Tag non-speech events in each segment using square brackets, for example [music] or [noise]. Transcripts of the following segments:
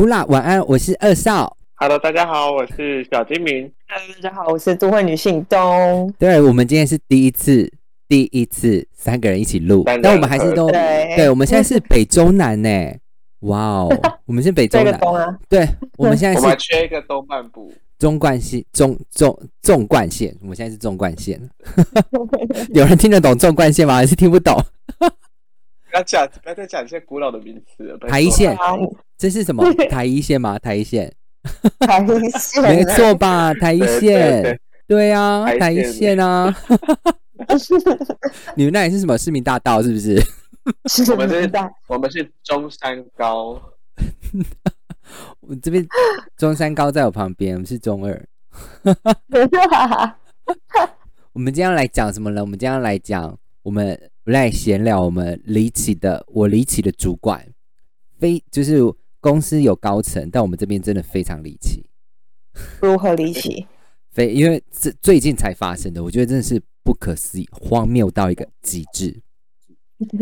呼啦，晚安，我是二少。Hello，大家好，我是小金明。Hello，大家好，我是都会女性东。对，我们今天是第一次，第一次三个人一起录但我们还是都对对，我们现在是北中南呢。哇哦，[laughs] 我们是北中南，对，我们现在我们缺一个东半部，中冠线，中中纵贯线，我们现在是纵贯线。[laughs] 有人听得懂纵贯线吗？还是听不懂？不要讲，不要再讲一些古老的名词了。台一线啊，这是什么？[laughs] 台一线吗？台一线，台一线，没错吧？[laughs] 台一线对，对啊，台一线线啊。[laughs] 你们那里是什么市民大道？是不是？是我们是的，我们是中山高，我这边中山高在我旁边，我们是中二。我们今天要来讲什么呢？我们今天要来讲，我们来闲聊我们离奇的，我离奇的主管，非就是公司有高层，但我们这边真的非常离奇，如何离奇？[laughs] 非因为这最近才发生的，我觉得真的是不可思议，荒谬到一个极致。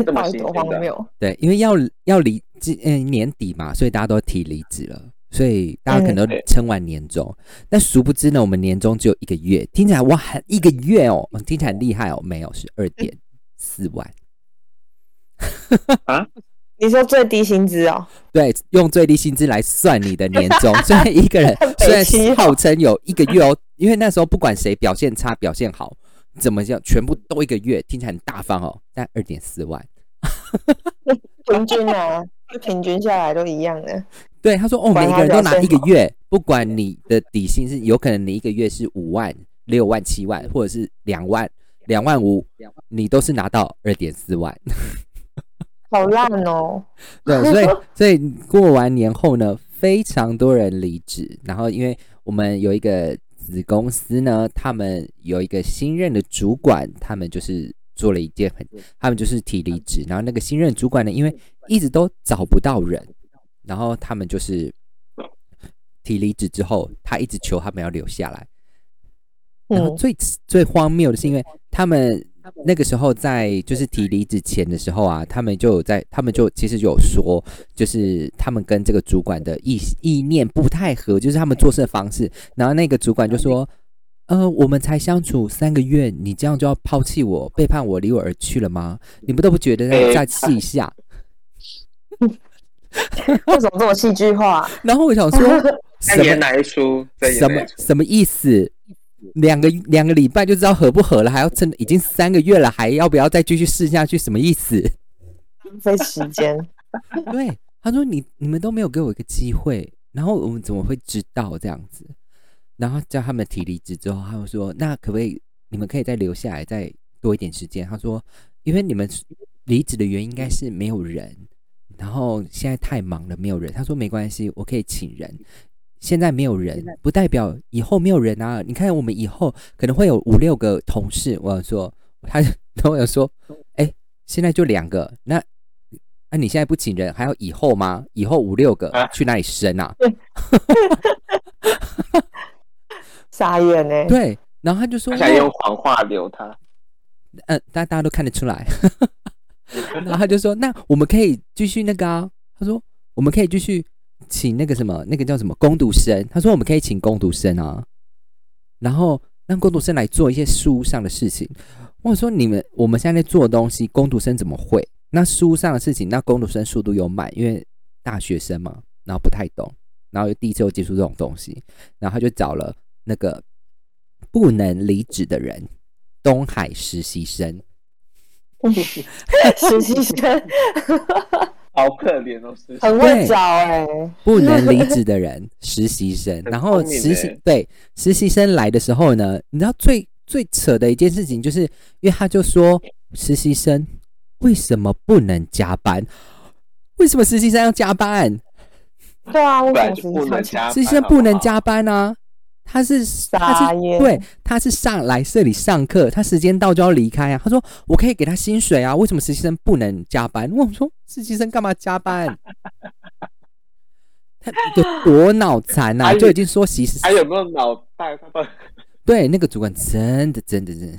这么荒谬？[laughs] 对，因为要要离今嗯年底嘛，所以大家都提离职了，所以大家可能撑完年终。但殊不知呢，我们年终只有一个月，听起来哇，很一个月哦，嗯听起来很厉害哦，没有是二点四万。啊你说最低薪资哦？对，用最低薪资来算你的年终，[laughs] 所以一个人很虽然号称有一个月哦，因为那时候不管谁表现差表现好，怎么样，全部都一个月，听起来很大方哦，但二点四万。[laughs] 平均啊，就平均下来都一样的。对，他说哦，每个人都拿一个月，不管你的底薪是有可能你一个月是五万、六万、七万，或者是两万、两万五，你都是拿到二点四万。[laughs] 好烂哦！对，所以所以过完年后呢，非常多人离职，然后因为我们有一个子公司呢，他们有一个新任的主管，他们就是做了一件很，他们就是提离职，然后那个新任主管呢，因为一直都找不到人，然后他们就是提离职之后，他一直求他们要留下来，然后嗯，最最荒谬的是，因为他们那个时候在就是提离职前的时候啊，他们就有在，他们就其实有说，就是他们跟这个主管的意意念不太合，就是他们做事的方式。然后那个主管就说：“呃，我们才相处三个月，你这样就要抛弃我、背叛我、离我而去了吗？你们都不觉得要再试一下 [laughs] 为什么这么戏剧化？？” [laughs] 然后我想说，[laughs] 在演什么哪一出？什么哪一出？什么意思？两个两个礼拜就知道合不合了，还要真的已经三个月了，还要不要再继续试下去？什么意思？浪费时间。[laughs] 对，他说你你们都没有给我一个机会，然后我们怎么会知道这样子？然后叫他们提离职之后，他们说那可不可以你们可以再留下来再多一点时间？他说因为你们离职的原因应该是没有人，然后现在太忙了没有人。他说没关系，我可以请人。现在没有人，不代表以后没有人啊！你看，我们以后可能会有五六个同事。我想说，他跟 [laughs] 我有说，哎、现在就两个，那那、你现在不请人，还要以后吗？以后五六个啊去哪里生啊？[laughs] 傻眼呢、[laughs] 对，然后他就说他，想用谎话留他。嗯，大家大家都看得出来。然后他就说，那我们可以继续那个啊。他说，我们可以继续请那个什么，那个叫什么工读生。他说，我们可以请工读生啊，然后让工读生来做一些书上的事情。我说，你们我们现在在做东西，工读生怎么会？那书上的事情，那工读生速度又慢，因为大学生嘛，然后不太懂，然后又第一次又接触这种东西，然后他就找了那个不能离职的人，东海实习生。实习生 [laughs] 好可怜哦，是很会找哎、不能离职的人，实习生。然后实习欸对实习生来的时候呢，你知道最最扯的一件事情，就是因为他就说实习生为什么不能加班？为什么实习生要加班？对啊，为不什么实然就不能习生加班。实习生不能加班啊！他是他是对，他是上来这里上课，他时间到就要离开啊。他说我可以给他薪水啊，为什么实习生不能加班？我说实习生干嘛加班？[laughs] 他有多脑残呐、就已经说实习还有没有脑袋？他到底对那个主管真的真的真的，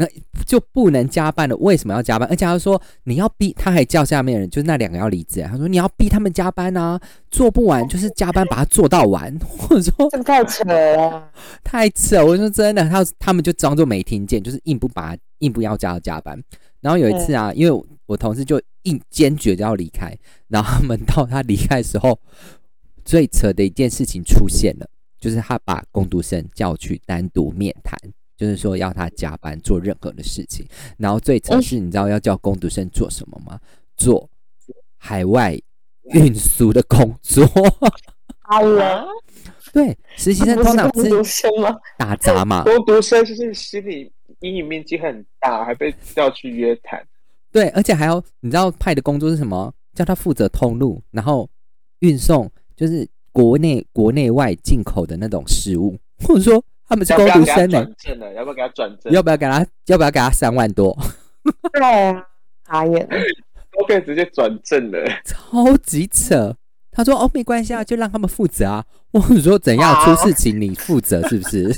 那就不能加班了。为什么要加班？而且他说你要逼，他还叫下面人，就是那两个要离职。他说你要逼他们加班啊，做不完就是加班把它做到完。[laughs] 我说这太扯了。[laughs] 太扯，我说真的，他他们就装作没听见，就是硬不把硬不要叫他加班。然后有一次啊，因为我我同事就硬坚决就要离开，然后他们到他离开的时候，最扯的一件事情出现了，就是他把工读生叫去单独面谈，就是说要他加班做任何的事情。然后最扯是，你知道要叫工读生做什么吗？做海外运输的工作。[laughs] 好了，对，实习生通常是工读生吗？[laughs] 打杂嘛，工读生就是心理阴影面积很大，还被叫去约谈。对，而且还要你知道派的工作是什么？叫他负责通路，然后运送，就是国内国内外进口的那种食物，[laughs] 或者说他们是工要不要给他读生呢、转正了？要不要给他转正？要不要给他？要不要给他三万多？对啊，傻眼了。都可以直接转正了。超级扯。他说：“哦，没关系啊，就让他们负责啊。[laughs] ”我说：“怎样出事情你负责是不是？”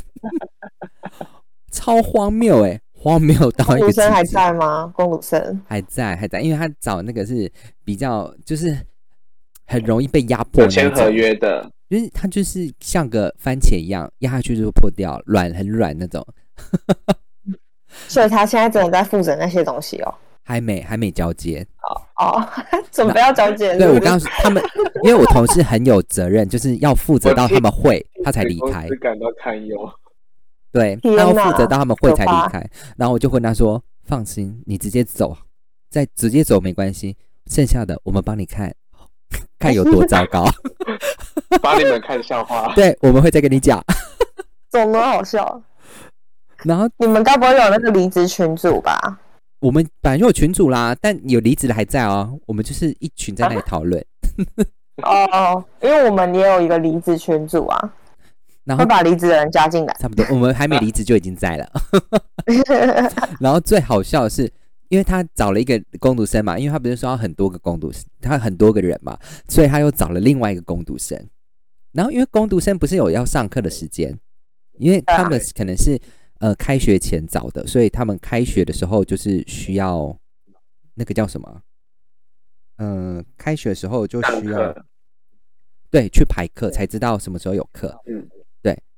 超荒谬哎、荒谬到工一个极读生还。在吗？工读生还在还在，因为他找那个是比较就是很容易被压迫签合种，约的，就是它就是像个番茄一样压下去就会破掉，软很软那种。[laughs] 所以他现在真的在负责那些东西哦。还没还没交接，哦哦，[laughs] 准备要交接。对我刚刚说他们，[laughs] 因为我同事很有责任，就是要负责到他们会，他才离开公司。感到堪忧。对，天他要负责到他们会才离开。然后我就问他说：“放心，你直接走，再直接走没关系，剩下的我们帮你看，[laughs] 看有多糟糕。[laughs] 把你们看笑话。[laughs] 对，我们会再跟你讲。怎么好笑？然后你们该不会有那个离职群组吧？我们本来就有群主啦，但有离职的还在哦。我们就是一群在那里讨论，哦，因为我们也有一个离职群组啊，然后会把离职的人加进来。差不多我们还没离职就已经在了。然后最好笑的是，因为他找了一个工读生嘛，因为他不是说要很多个工读生，他很多个人嘛，所以他又找了另外一个工读生。然后因为工读生不是有要上课的时间，因为他们可能是呃开学前找的，所以他们开学的时候就是需要那个叫什么？嗯、开学的时候就需要，对去排课才知道什么时候有课。嗯，对，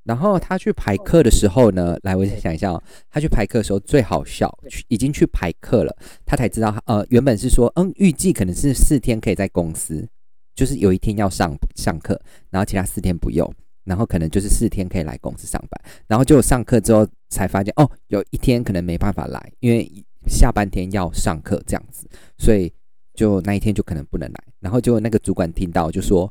然后他去排课的时候呢，来，我想一下哦，他去排课的时候最好笑，去已经去排课了，他才知道，呃，原本是说，嗯，预计可能是四天可以在公司，就是有一天要上上课，然后其他四天不用，然后可能就是四天可以来公司上班，然后就上课之后才发现，哦，有一天可能没办法来，因为下半天要上课这样子，所以就那一天就可能不能来，然后结果那个主管听到就说。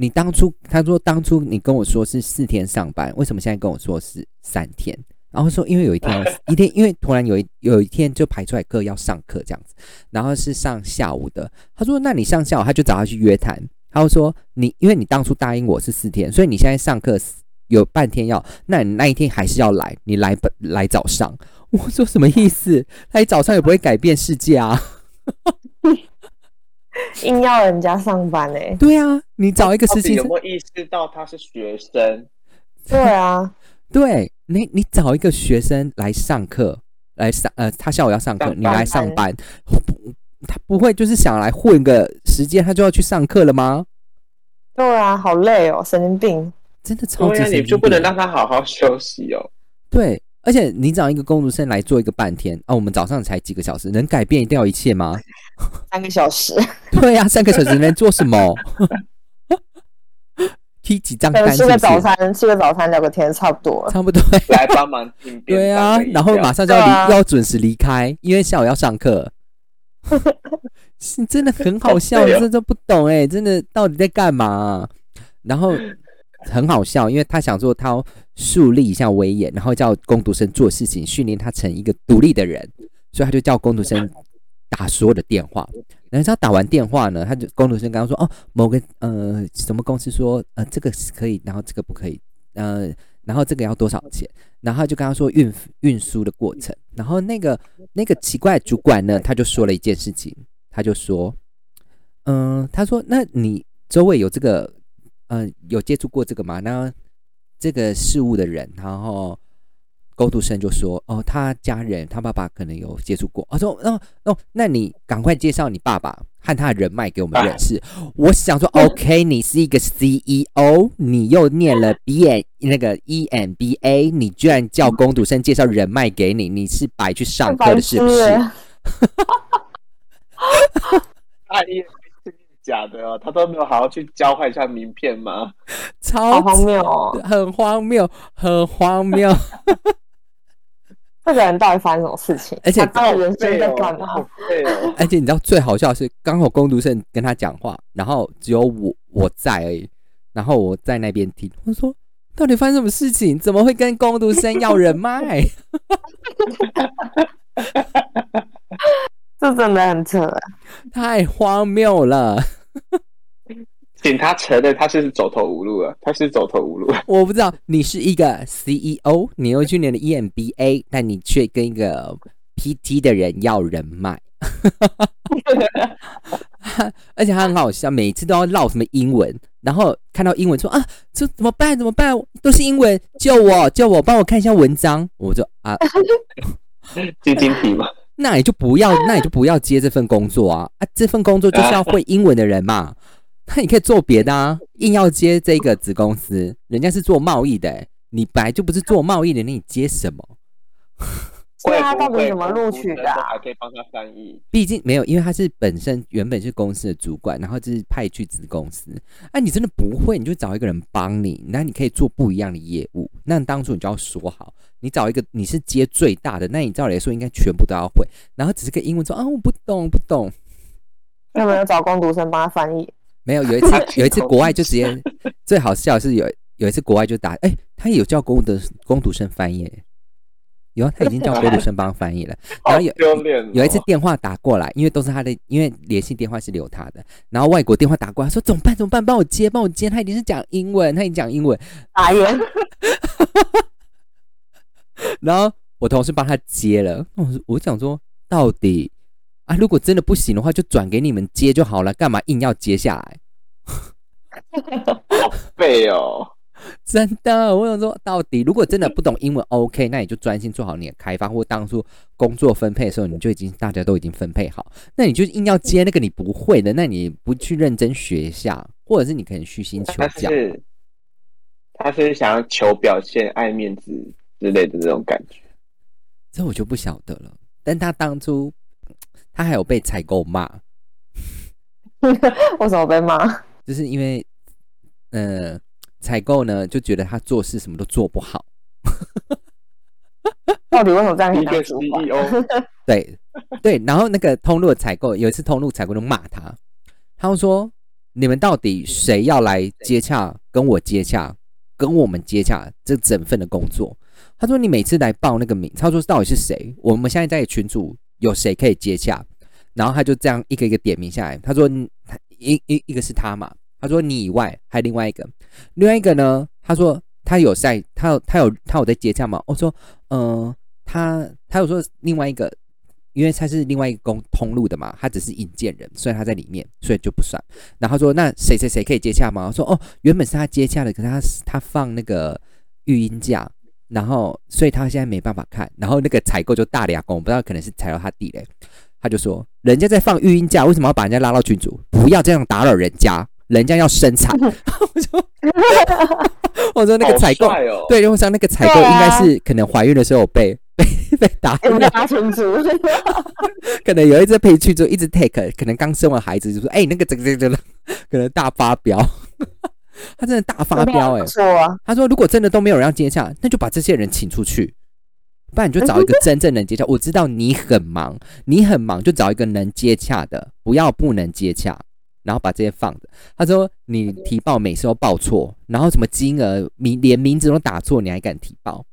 你当初他说当初你跟我说是四天上班，为什么现在跟我说是三天？然后说因为有一天一天，因为突然有一有一天就排出来课要上课这样子，然后是上下午的。他说那你上下午，他就找他去约谈。他就说你因为你当初答应我是四天，所以你现在上课有半天要，那你那一天还是要来，你来本来早上。[laughs] 我说什么意思？来早上也不会改变世界啊。[laughs] [laughs] 硬要人家上班哎、对啊，你找一个到实习生，有没有意识到他是学生？对啊，[laughs] 对你，你找一个学生来上课，来上呃，他下午要上课，你来上班，不，他不会就是想来混个时间，他就要去上课了吗？对啊，好累哦，神经病。真的超级对啊，神经你就不能让他好好休息哦。对，而且你找一个工读生来做一个半天啊，我们早上才几个小时，能改变掉一切吗？三个小时，[laughs] 对呀、三个小时能做什么？[laughs] 踢几张单是是？吃个早餐，吃个早餐聊个天，差不多。差不多。来帮忙订便对啊然后马上就要离，要准时离开，因为下午要上课。[laughs] 是真的很好笑，好累哦这都不懂哎，真的到底在干嘛啊、然后很好笑，因为他想说他要树立一下威严，然后叫工读生做事情，训练他成一个独立的人，所以他就叫工读生打所有的电话。然后他打完电话呢，他就工读生刚刚说哦，某个呃什么公司说呃这个是可以，然后这个不可以，呃，然后这个要多少钱？然后就跟他说运运输的过程，然后那个那个奇怪主管呢，他就说了一件事情，他就说，嗯、他说那你周围有这个，呃，有接触过这个吗？那这个事物的人，然后工读生就说：“哦，他家人，他爸爸可能有接触过。”我说：“哦哦，那你赶快介绍你爸爸和他的人脉给我们认识。”我想说：“OK，你是一个 CEO，你又念了 B N 那个 E M B A，你居然叫工读生介绍人脉给你，你是白去上课的，是不是？”他也是假的哦，他都没有好好去交换一下名片吗？[laughs] 超荒谬哦！很荒谬，很荒谬。[laughs] 这个人到底发生什么事情？而且他的人生在干嘛？好废哦！[laughs] 而且你知道最好笑的是，刚好工读生跟他讲话，然后只有我我在而已，然后我在那边听，我说到底发生什么事情？怎么会跟工读生要人脉？这真的很扯啊！太荒谬了！警察承认他是走投无路了，他是走投无路。我不知道你是一个 CEO，你又去念了 EMBA，但你却跟一个 PT 的人要人脉，[laughs] 而且他很好笑，每次都要唠什么英文，然后看到英文说啊，这怎么办？怎么办？都是英文，救我，救我，帮我看一下文章。我就啊，晶晶体嘛，那你就不要，[laughs] 那你就不要接这份工作啊！啊，这份工作就是要会英文的人嘛。[laughs] 那你可以做别的啊，硬要接这个子公司，人家是做贸易的、欸，你本来就不是做贸易的，那你接什么？所以他到底怎么录取的啊还可以帮他翻译。毕竟没有，因为他是本身原本是公司的主管，然后就是派去子公司。啊，你真的不会，你就找一个人帮你，那你可以做不一样的业务。那当初你就要说好，你找一个你是接最大的，那你照理来说应该全部都要会，然后只是个英文说啊我不懂不懂。[laughs] 有没有找工读生帮他翻译？[laughs] 没有，有一次有一次国外就直接 [laughs] 最好笑是有有一次国外就打，哎、他有叫工的工读生翻译、欸，有啊，他已经叫工 [laughs] 读生帮他翻译了。然好后有！有一次电话打过来，因为都是他的，因为联系电话是留他的，然后外国电话打过来说怎么办怎么办，帮我接帮我接，他已经是讲英文，他已经讲英文，打眼，然后我同事帮他接了，我我想说到底啊，如果真的不行的话，就转给你们接就好了，干嘛硬要接下来？[laughs] 好废哦！[laughs] 真的，我想说，到底如果真的不懂英文，OK，那你就专心做好你的开发，或当初工作分配的时候，你就已经大家都已经分配好，那你就硬要接那个你不会的，那你不去认真学一下，或者是你可能虚心求他教。是他是想要求表现、爱面子之类的这种感觉。这我就不晓得了。但他当初他还有被采购骂，[laughs] 为什么被骂？就是因为呃采购呢就觉得他做事什么都做不好，[laughs] 到底为什么这样一个当主管？CEO 对对，然后那个通路的采购有一次通路采购就骂他，他们说你们到底谁要来接洽，跟我接洽，跟我们接洽这整份的工作？他说你每次来报那个名，他说到底是谁？我们现在在群组有谁可以接洽？然后他就这样一个一个点名下来，他说一一一个是他嘛，他说你以外还有另外一个，另外一个呢，他说他有在，他有他有他有在接洽吗？我说呃，他他有说另外一个。因为他是另外一个公通路的嘛，他只是引荐人，所以他在里面，所以就不算。然后说：“那谁谁谁可以接洽吗？”我说：“哦，原本是他接洽的，可是他他放那个育婴假，然后所以他现在没办法看。然后那个采购就大俩工，我不知道可能是踩到他地雷，他就说：人家在放育婴假，为什么要把人家拉到群组？不要这样打扰人家，人家要生产。[laughs] 我说：[laughs] 我说那个采购对，因为像那个采购应该是可能怀孕的时候被 [laughs] 被被打。有没有拉群主？可能有一只陪去之后一直 take，可能刚生完孩子就说，哎、那个这个这个，可能大发飙，他真的大发飙哎、不错啊，他说如果真的都没有人要接洽，那就把这些人请出去，不然你就找一个真正能接洽。我知道你很忙，你很忙，就找一个能接洽的，不要不能接洽，然后把这些放着。他说你提报每次都报错，然后什么金额名连名字都打错，你还敢提报？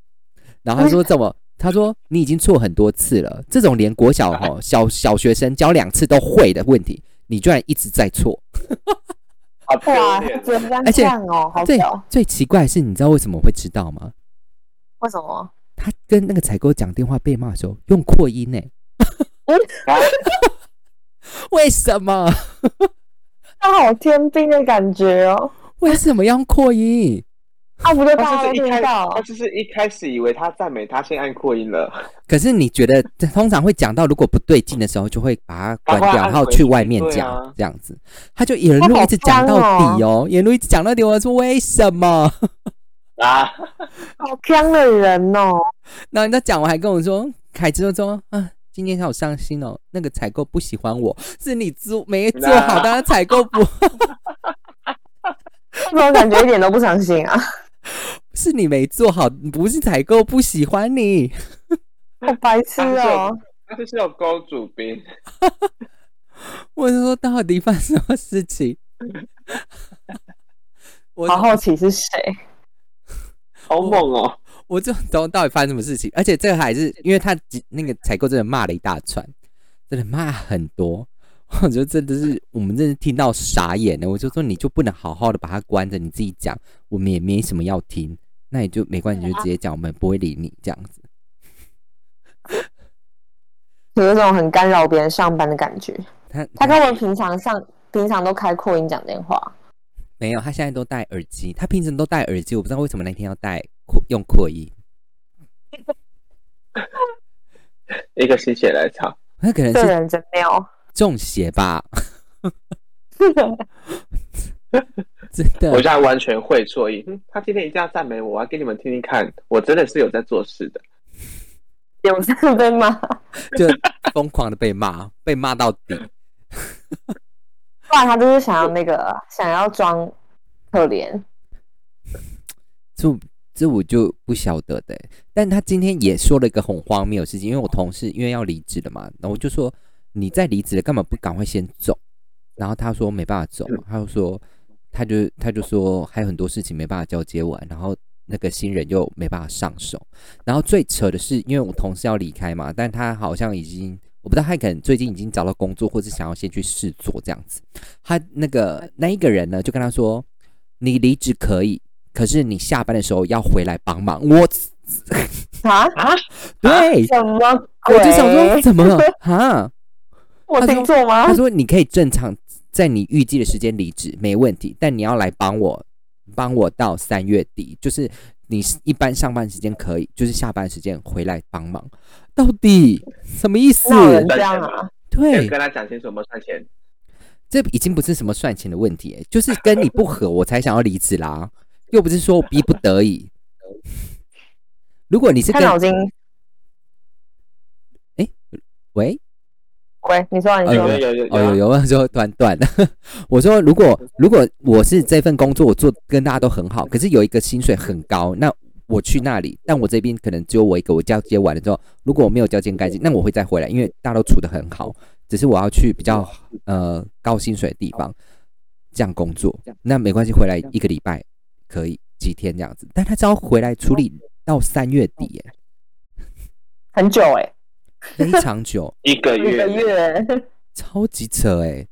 然后他说怎么？[laughs] 他说你已经错很多次了，这种连国小哈 [laughs] 小小学生教两次都会的问题，你居然一直在错。好丢哇，脸只能这样而且哦，好最奇怪的是，你知道为什么会知道吗？为什么？他跟那个采购讲电话被骂的时候用扩音呢、啊 [laughs] 为什么？他好天兵的感觉哦。为什么要用扩音？[laughs] 啊，不就大他家就是一开，都听到他？就是一开始以为他赞美他，先按扩音了。可是你觉得通常会讲到如果不对劲的时候，就会把它关掉，然后去外面讲、啊这样子。他就沿路一直讲到底哦，沿路一直讲到底。我说为什么？[laughs] 啊，好强的人哦！然后人家讲完还跟我说，凯子就说啊。今天好伤心哦，那个采购不喜欢我，是你做没做好，当然采购不那 [laughs] 我感觉一点都不伤心啊！[laughs] 是你没做好，不是采购不喜欢你。好白痴哦！他就是有勾主宾，[laughs] 我是说到底发生什么事情？我好好奇是谁？好猛哦！我就懂到底发生什么事情，而且这个还是因为他那个采购真的骂了一大串，真的骂很多，[laughs] 我觉得真的是我们真的听到傻眼了。我就说你就不能好好的把它关着，你自己讲，我们也没什么要听，那你就没关系，你就直接讲，我们不会理你这样子。有一种很干扰别人上班的感觉。他他跟我平常上平常都开扩音讲电话，没有，他现在都戴耳机，他平时都戴耳机，我不知道为什么那天要戴扩用扩音，[laughs] 一个心血来潮，那可能是这人真妙。中邪吧，[laughs] 真的我。现在完全会错意。嗯，他今天一定要赞美我，我要给你们听听看，我真的是有在做事的。有在被骂，[laughs] 就疯狂的被骂，被骂到底。不然他就是想要那个想要装可怜。这这我就不晓得的欸。但他今天也说了一个很荒谬的事情，因为我同事因为要离职了嘛，然后我就说你在离职了，干嘛不赶快先走？然后他说没办法走，他就说他就他就说还有很多事情没办法交接完，然后那个新人又没办法上手。然后最扯的是，因为我同事要离开嘛，但他好像已经。我不知道他可能最近已经找到工作，或是想要先去试做这样子。他那个那一个人呢，就跟他说：“你离职可以，可是你下班的时候要回来帮忙。我”啊？[laughs] 对，什么鬼？我就想说怎么了 [laughs] 啊？我听错吗他？说你可以正常在你预计的时间离职没问题，但你要来帮我，帮我到三月底，就是你一般上班时间可以，就是下班时间回来帮忙。到底什么意思？对，跟他讲清楚有没有算钱。这已经不是什么算钱的问题、欸，就是跟你不合，我才想要离职啦，又不是说逼不得已。如果你是跟他脑筋。喂喂，你说啊，你哎说有有有哦有有，我说断断了。我说如果如果我是这份工作我做跟大家都很好，可是有一个薪水很高，那我去那里，但我这边可能只有我一个，我交接完了之后，如果我没有交接干净，那我会再回来，因为大家都处得很好，只是我要去比较呃高薪水的地方这样工作，那没关系，回来一个礼拜可以几天这样子，但他只要回来处理到三月底，耶，很久哎，非常久，一个月一个月，[laughs] 超级扯哎。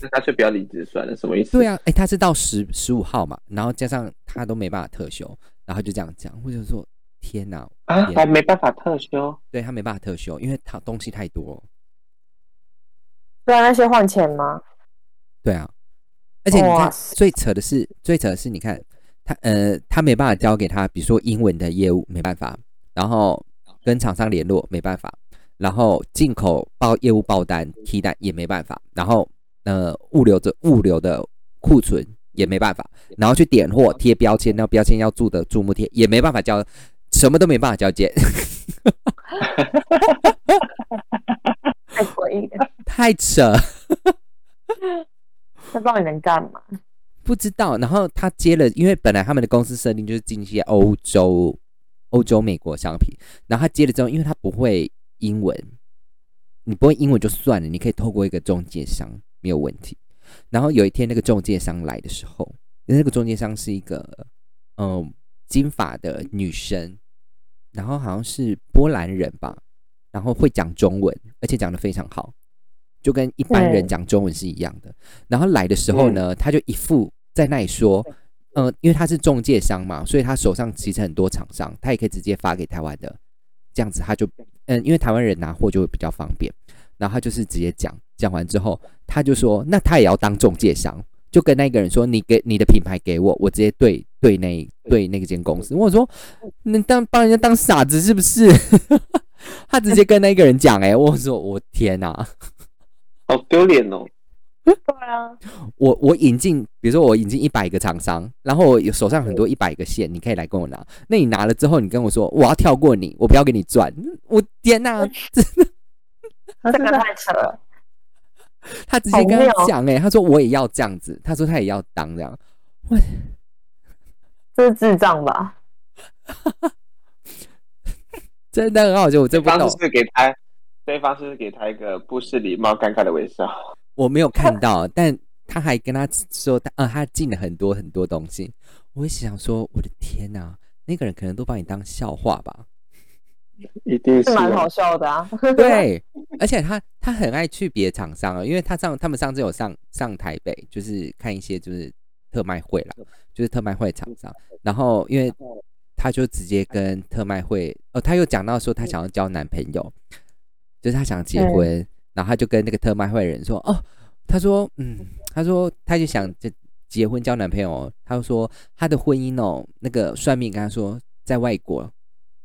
那干脆不要离职算了，什么意思？对啊，哎、他是到十十五号嘛，然后加上他都没办法特休，然后就这样讲，或者说天哪，啊，天还没办法特休，对他没办法特休，因为他东西太多。对啊，那些换钱吗？对啊，而且你看最扯的是，最扯的是，你看他呃，他没办法交给他，比如说英文的业务没办法，然后跟厂商联络没办法，然后进口报业务报单提单也没办法，然后呃物流的物流的库存也没办法，然后去点货贴标签，那标签要注的注目贴也没办法交，什么都没办法交接，太诡异了，太扯。那到底能干嘛？不知道，然后他接了，因为本来他们的公司设定就是进一些欧洲、欧洲、美国商品，然后他接了之后，因为他不会英文，你不会英文就算了，你可以透过一个中介商没有问题。然后有一天那个中介商来的时候，那个中介商是一个嗯金发的女生，然后好像是波兰人吧，然后会讲中文，而且讲的非常好，就跟一般人嗯讲中文是一样的。然后来的时候呢，他就一副在那里说，呃，因为他是中介商嘛，所以他手上其实很多厂商，他也可以直接发给台湾的，这样子他就，嗯，因为台湾人拿货就会比较方便。然后他就是直接讲，讲完之后，他就说，那他也要当中介商，就跟那个人说，你给你的品牌给我，我直接对对那对那间公司。我说，你当帮人家当傻子是不是？[laughs] 他直接跟那个人讲，哎，我说我天哪，好丢脸哦！对啊，我我引进，比如说我引进一百个厂商，然后我有手上很多一百个线，你可以来跟我拿。那你拿了之后，你跟我说我要跳过你，我不要给你赚。我天哪，真的，[laughs] 这个太 [laughs] 扯了。他直接跟他讲，哎，他说我也要这样子，他说他也要当这样。我这是智障吧？[laughs] 真的很好笑，我真不懂。是给他，对方是给他一个不失礼貌、尴尬的微笑。我没有看到，但他还跟他说，他呃，他进了很多很多东西。我想说，我的天哪，那个人可能都把你当笑话吧？一定是蛮好笑的啊。对，而且他他很爱去别的厂商啊，因为他上他们上次有上上台北，就是看一些就是特卖会啦，就是特卖会厂商。然后因为他就直接跟特卖会，哦，他又讲到说他想要交男朋友，就是他想结婚。然后他就跟那个特卖会人说：“哦，他说，嗯，他说他就想结结婚交男朋友。他说他的婚姻哦，那个算命跟他说，在外国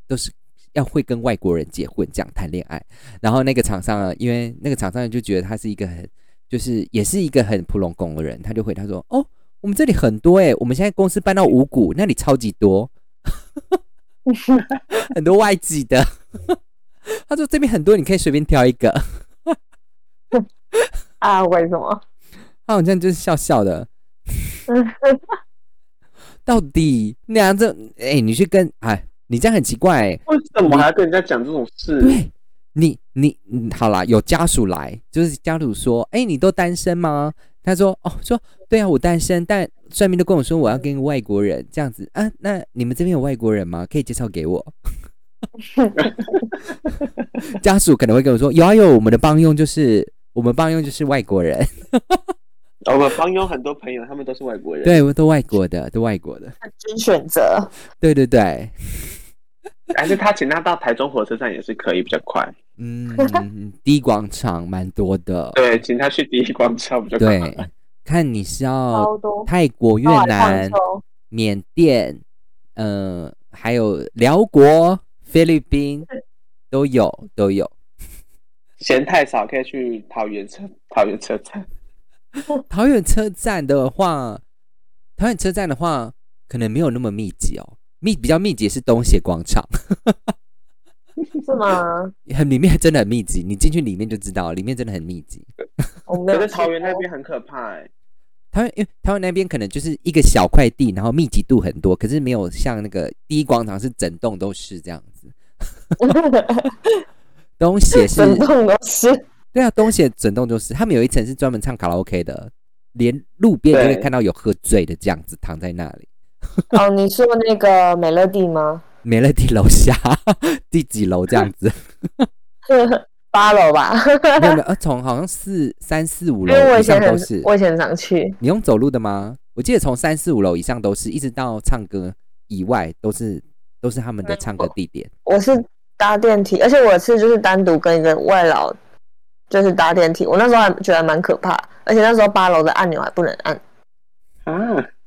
都是要会跟外国人结婚这样谈恋爱。然后那个厂商啊，因为那个厂商就觉得他是一个很，就是也是一个很普龙工的人，他就回他说：哦，我们这里很多哎，我们现在公司搬到五谷，那里超级多，[laughs] 很多外籍的。他说这边很多，你可以随便挑一个。”啊？为什么？他好像就是笑笑的。[laughs] 到底那样子，哎，你去跟哎，你这样很奇怪。为什么还要跟人家讲这种事？对，你你好啦，有家属来，就是家属说，哎，你都单身吗？他说，哦，说对啊，我单身，但算命都跟我说我要跟外国人这样子啊。那你们这边有外国人吗？可以介绍给我。[laughs] 家属可能会跟我说，有啊有，我们的帮佣就是。我们帮佣就是外国人，我们帮佣很多朋友，他们都是外国人，对，都外国的，都外国的，他真选择，对对对，还是他请他到台中火车站也是可以，比较快。嗯，第一广场蛮多的，对，请他去第一广场比较快。对，看你是要泰国、越南、缅甸，嗯，还有辽国、菲律宾都有，都有。嫌太少，可以去桃园车桃园车站。[laughs] 桃园车站的话，桃园车站的话，可能没有那么密集哦。密比较密集是东协广场，[laughs] 是吗？很里面真的很密集，你进去里面就知道，里面真的很密集。我觉得 [laughs] 桃园那边很可怕哎。桃园因为桃园那边可能就是一个小块地，然后密集度很多，可是没有像那个第一广场是整栋都是这样子。东写是整栋都是，对啊，东写整栋都是。他们有一层是专门唱卡拉 OK 的，连路边都会看到有喝醉的这样子躺在那里。哦，你说那个美乐蒂吗？美乐蒂楼下 [laughs] 第几楼这样子？[laughs] 八楼吧？没有没有，从好像四三四五楼以上都是。我以前常去。你用走路的吗？我记得从三四五楼以上都是，一直到唱歌以外都是都是他们的唱歌地点。我是。搭电梯，而且我是就是单独跟一个外劳，就是搭电梯。我那时候还觉得蛮可怕，而且那时候八楼的按钮还不能按。啊，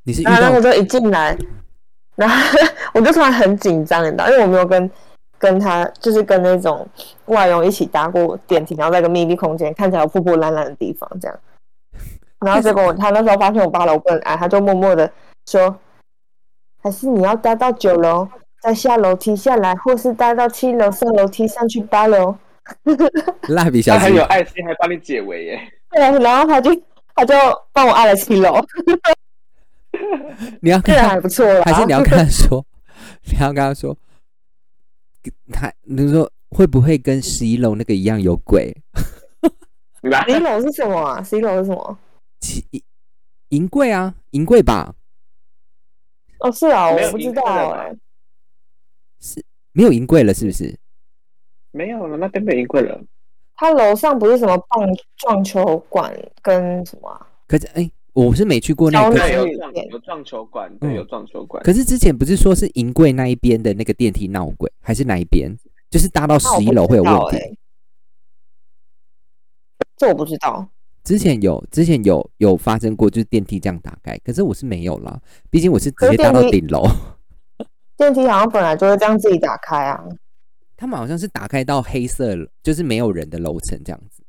你是？然后那时候一进来，然后 [laughs] 我就突然很紧张，你知道，因为我没有跟跟他，就是跟那种外佣一起搭过电梯，然后在一个密闭空间，看起来有破破烂烂的地方这样。然后 [laughs] 结果他那时候发现我八楼不能按，他就默默的说：“还是你要搭到九楼。”再下楼梯下来，或是搭到七楼上楼梯上去八楼。蜡笔小新很有爱心，还帮你解围耶。对，然后他就他就帮我按了七楼。[laughs] 你要看还不错还是你要跟他说？[laughs] 你要跟他说，他你说会不会跟十一楼那个一样有鬼？[laughs] 十一楼是什么啊？十一楼是什么？七银柜啊，银柜吧？哦，是啊，我不知道哎。是没有银柜了，是不是？没有了，那边没银柜了。他楼上不是什么棒撞球馆跟什么？可是哎，我是没去过那个。有撞有撞球馆，对，有撞球馆。可是之前不是说是银柜那一边的那个电梯闹鬼，还是哪一边？就是搭到十一楼会有问题。这我不知道。之前有之前有有发生过，就是电梯这样打开，可是我是没有啦，毕竟我是直接搭到顶楼，电梯好像本来就会这样自己打开啊。他们好像是打开到黑色，就是没有人的楼层这样子，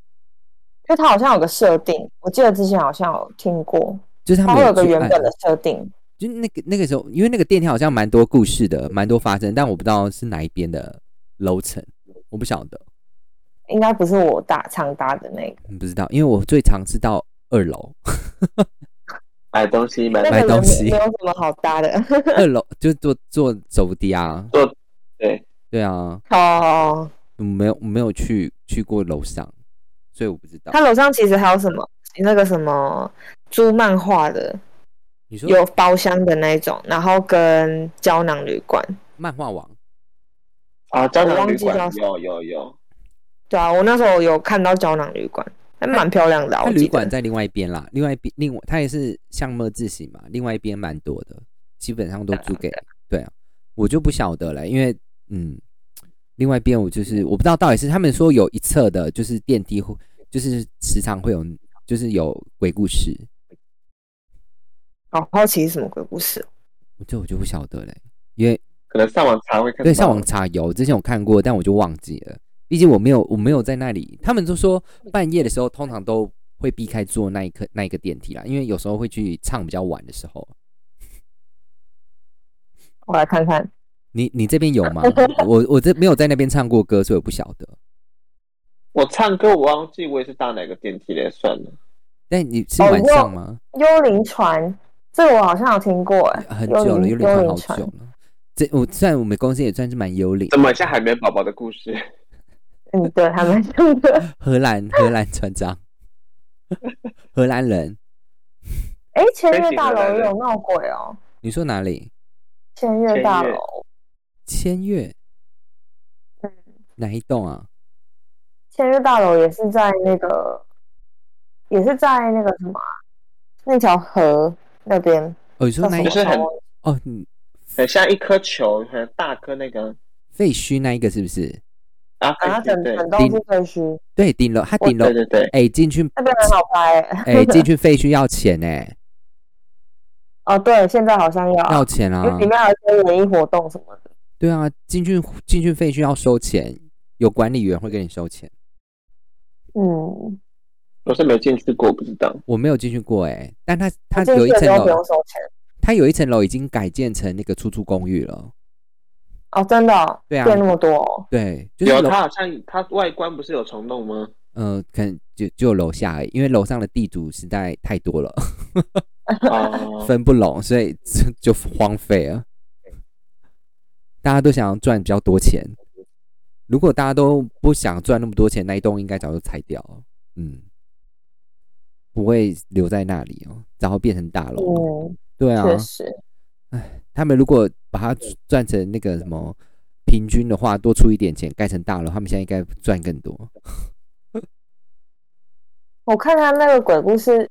因为它好像有个设定，我记得之前好像有听过，就是他有个原本的设定。就那个那个时候，因为那个电梯好像蛮多故事的，蛮多发生，但我不知道是哪一边的楼层，我不晓得，应该不是我搭常搭的那个，嗯不知道，因为我最常是到二楼，买东西买买东西没没有什么好搭的。[laughs] 二楼就坐坐走的啊，做对，对啊，哦，我没有没有去去过楼上，所以我不知道他。楼上其实还有什么那个什么租漫画的，你说有包厢的那一种，然后跟胶囊旅馆。漫画网啊，胶我囊旅馆有有有，对啊，我那时候有看到胶囊旅馆，还蛮漂亮的啊、它我记得。旅馆在另外一边啦，另外一边另外它也是像么字形嘛，另外一边蛮多的，基本上都租给对啊，我就不晓得了，因为嗯，另外一边我就是我不知道到底是他们说有一侧的，就是电梯会就是时常会有就是有鬼故事，好好奇是什么鬼故事哦？这我就不晓得嘞，因为可能上网查会看到。对上网查有之前有看过，但我就忘记了，毕竟我没有我没有在那里，他们都说半夜的时候通常都会避开坐那一刻那一个电梯啦，因为有时候会去唱比较晚的时候。我来看看。你你这边有吗？[laughs] 我我这没有在那边唱过歌，所以我不晓得。我唱歌我忘记我也是搭哪个电梯嘞，算了。但你是哦晚上吗？幽灵船，这个我好像有听过哎，很久了，幽灵船好久了。这我虽然我们公司也算是蛮幽灵，怎么像海绵宝宝的故事？[laughs] 嗯，对，还蛮像的。[laughs] 荷兰荷兰船长，[laughs] 荷兰人，哎，千飞悦大楼也有闹鬼哦，你说哪里？千悦大楼，千月嗯，哪一栋啊？千悦大楼也是在那个，也是在那个什么啊那条河那边，哦，你说那一就是很哦，嗯很像一颗球，很大颗那个废墟那一个是不是？啊，整整栋顶是废墟，对，顶楼，它我顶楼对，对对，哎，进去，那边很好拍欸。哎，进去废墟要钱哎，[laughs] 哦，对，现在好像要，要钱因为啊里，面还有一些文艺活动什么的。对啊，进去进去废墟要收钱，有管理员会给你收钱。嗯，我是没进去过，不知道。我没有进去过哎，但它它有一层楼，收钱。它有一层楼已经改建成那个出租公寓了。哦，真的哦、对啊。变那么多、哦，对，就是有，它好像它外观不是有虫洞吗？呃，可能就就有楼下而已，因为楼上的地主实在太多了，哦，[laughs] 分不拢，所以就就荒废了。大家都想要赚比较多钱，如果大家都不想赚那么多钱，那一栋应该早就拆掉了。嗯，不会留在那里哦，然后变成大楼对啊，确实，他们如果把它赚成那个什么平均的话，多出一点钱盖成大楼，他们现在应该赚更多。[laughs] 我看他那个鬼故事，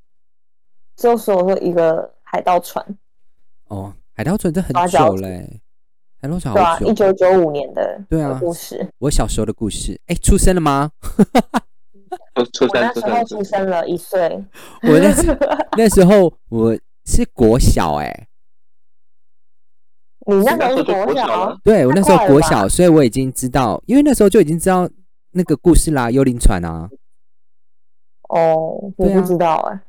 就说说一个海盗船，哦，海盗船这很久嘞、海盗船对久。一九九五年的对啊故事。我小时候的故事，哎，出生了吗？[laughs] 出出我那生出生时候出生了一岁，我那时那时候我是国小、哎，你那时候是国小对我那时候国小，所以我已经知道，因为那时候就已经知道那个故事啦，幽灵船啊。哦，我不知道哎、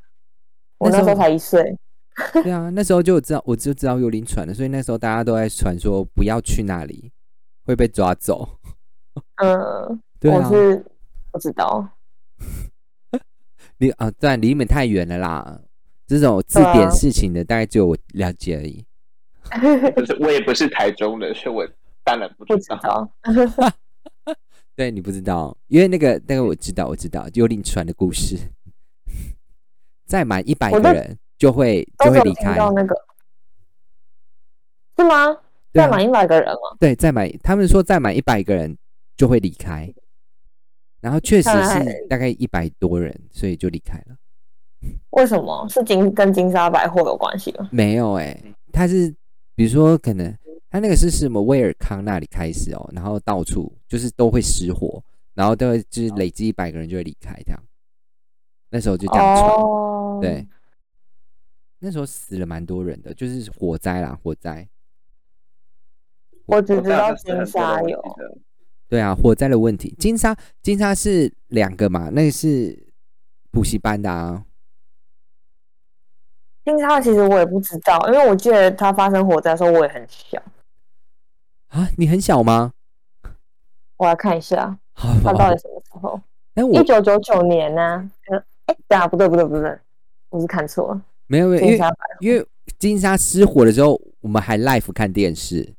我那时候那时候才一岁，对啊，那时候就知道，我就知道幽灵船了，所以那时候大家都在传说不要去那里，会被抓走。[laughs] 嗯，对啊，我是不知道，[laughs] 离啊，对，离你们太远了啦。这种字典事情的，大概只有我了解而已。[laughs] 就是我也不是台中人，所以我当然不不知知道。道。[laughs] 对你不知道，因为那个那个我知道，我知道幽灵船的故事，再满一百个人就会就会离开。到那个，是吗？啊再满一百个人吗？对，再满，他们说再满一百个人就会离开，然后确实是大概一百多人，所以就离开了。为什么？是金跟金沙百货有关系吗？没有哎、他是比如说可能他那个是什么威尔康那里开始哦，然后到处就是都会失火，然后都会就是累积一百个人就会离开这样。那时候就这样传。哦，对，那时候死了蛮多人的，就是火灾啦，火灾。我只知道金沙有，的，对啊，火灾的问题，金沙金沙是两个嘛，那个是补习班的啊。金沙其实我也不知道，因为我记得它发生火灾的时候我也很小。啊，你很小吗？[laughs] 我来看一下，好，它好到底什么时候？哎，我一九九九年呢、呃，哎，等下不对不对不对，我是看错了。没有，因为金沙百因为金沙失火的时候，我们还 live 看电视，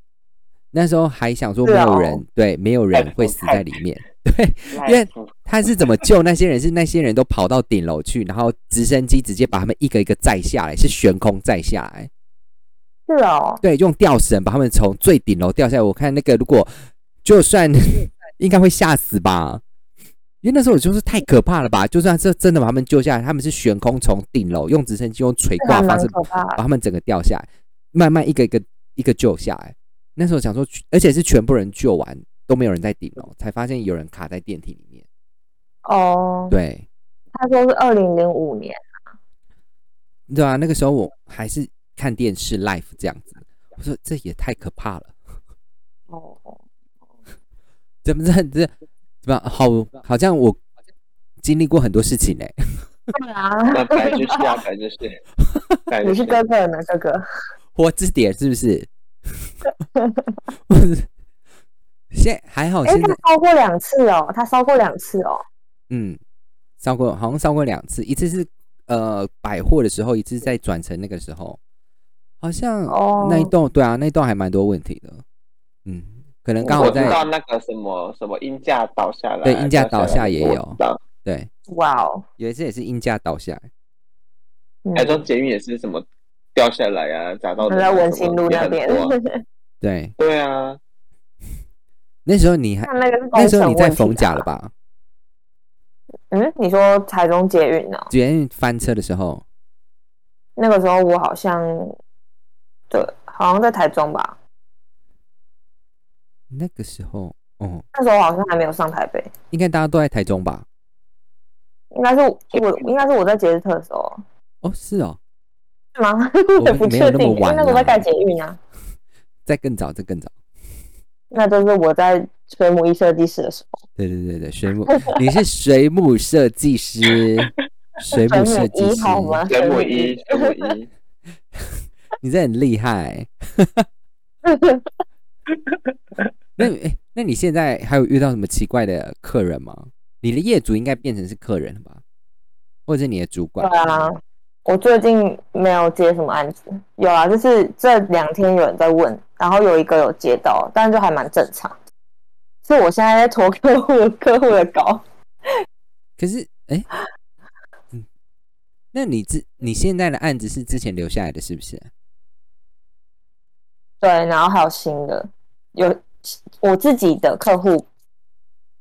那时候还想说没有人，对，没有人会死在里面。[laughs] 对，因为他是怎么救那些人？是那些人都跑到顶楼去，然后直升机直接把他们一个一个载下来，是悬空载下来。是哦，对，用吊绳把他们从最顶楼吊下来。我看那个，如果就算 [laughs] 应该会吓死吧，因为那时候我就是太可怕了吧。就算这真的把他们救下来，他们是悬空从顶楼用直升机用垂挂方式。把他们整个吊下来，慢慢一个一个一个救下来。那时候想说，而且是全部人救完都没有人在顶楼，才发现有人卡在电梯里面。哦，对，他说是二零零五年，对啊，那个时候我还是看电视 live 这样子，我说这也太可怕了，哦，[laughs] 怎么这这怎么好好像我经历过很多事情呢、对啊，那本来就是啊，本来就是，[laughs] 你是是。哥哥呢？哥哥，我字典是不是？[laughs] 我是现在还好，哎，现在他烧过两次哦，他烧过两次哦。嗯，烧过好像烧过两次，一次是呃百货的时候，一次在转乘那个时候，好像哦。那一栋对啊，那一栋还蛮多问题的，嗯，可能刚好我知道在那个什么什么鹰架倒下来，对鹰架倒下也有。对，哇哦，有一次也是鹰架倒下。来，嗯。台中捷运也是什么掉下来啊，砸到在文心路那边。对，对啊，那时候你还那个是那时候你在逢甲啊了吧？嗯，你说台中捷运呢？捷运翻车的时候，那个时候我好像，对，好像在台中吧。那个时候哦，那时候好像还没有上台北，应该大家都在台中吧？应该是我，我应该是我在节日特的时候，哦，是哦，是吗？[laughs] 我不确定，那时候在盖捷运啊。[laughs] 再更早，再更早。那就是我在水母一设计师的时候，对对对对，水母，[laughs] 你是水母设计师，[laughs] 水母设计师，一好吗？水母一，水母一，[laughs] 你这很厉害。那哎、那你现在还有遇到什么奇怪的客人吗？你的业主应该变成是客人了吧，或者你的主管对？啊，我最近没有接什么案子，有啊，就是这两天有人在问，然后有一个有接到，但就还蛮正常。是我现在在拖客户的客户的稿，可是哎、嗯，那你之你现在的案子是之前留下来的，是不是？对，然后还有新的，有我自己的客户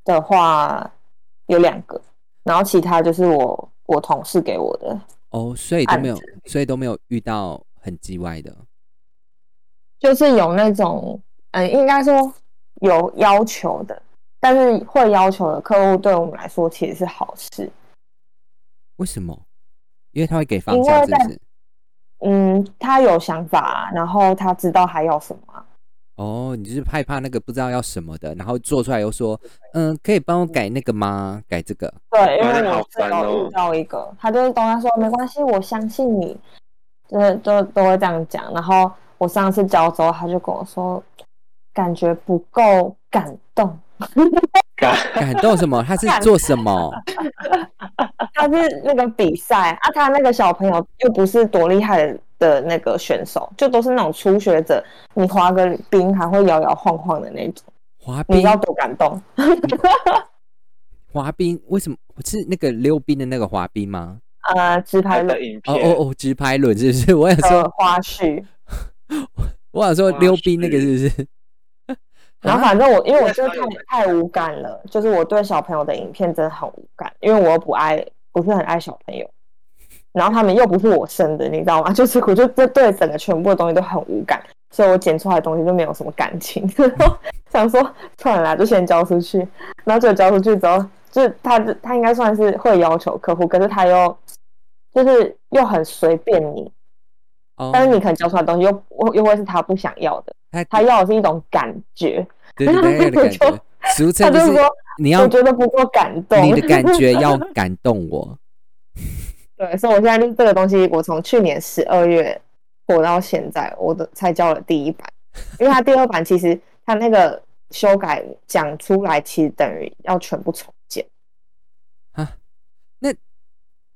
的话有两个，然后其他就是我我同事给我的，哦，所以都没有，所以都没有遇到很叽歪的。就是有那种，嗯，应该说有要求的，但是会要求的客户对我们来说其实是好事。为什么？因为他会给方向，是不是？嗯，他有想法，然后他知道还要什么啊、哦，你就是害怕那个不知道要什么的，然后做出来又说，嗯，可以帮我改那个吗？改这个。对，因为好我是烦哦有遇到一个，他就是跟他说没关系，我相信你，就是都都会这样讲。然后我上次交之后，他就跟我说，感觉不够感动。感动什么？他是做什么？[laughs] 他是那个比赛啊，他那个小朋友又不是多厉害的的那个选手，就都是那种初学者，你滑个冰还会摇摇晃晃的那种，滑冰你知，道多感动？滑冰为什么是那个溜冰的那个滑冰吗？呃，直拍轮影片，哦哦哦，直拍轮是不是？[laughs] 我想的说，花絮。[laughs] 我想说溜冰那个是不是？[laughs] 然后啊反正我因为我真的太太无感了，就是我对小朋友的影片真的很无感，因为我又不爱，不是很爱小朋友，然后他们又不是我生的，你知道吗？[laughs] 就是我就这对整个全部的东西都很无感，所以我剪出来的东西就没有什么感情。然后想说算了啦，就先交出去，然后就交出去之后，就是他他应该算是会要求客户，可是他又就是又很随便你，哦，但是你可能教出来的东西又又会是他不想要的，他他要的是一种感觉，对对对的感觉，[laughs] 俗称就是他就说你要我觉得不够感动，你的感觉 [laughs] 要感动我。对，所以我现在就这个东西，我从去年十二月火到现在，我的才交了第一版，因为它第二版其实它那个修改讲出来，其实等于要全部重建。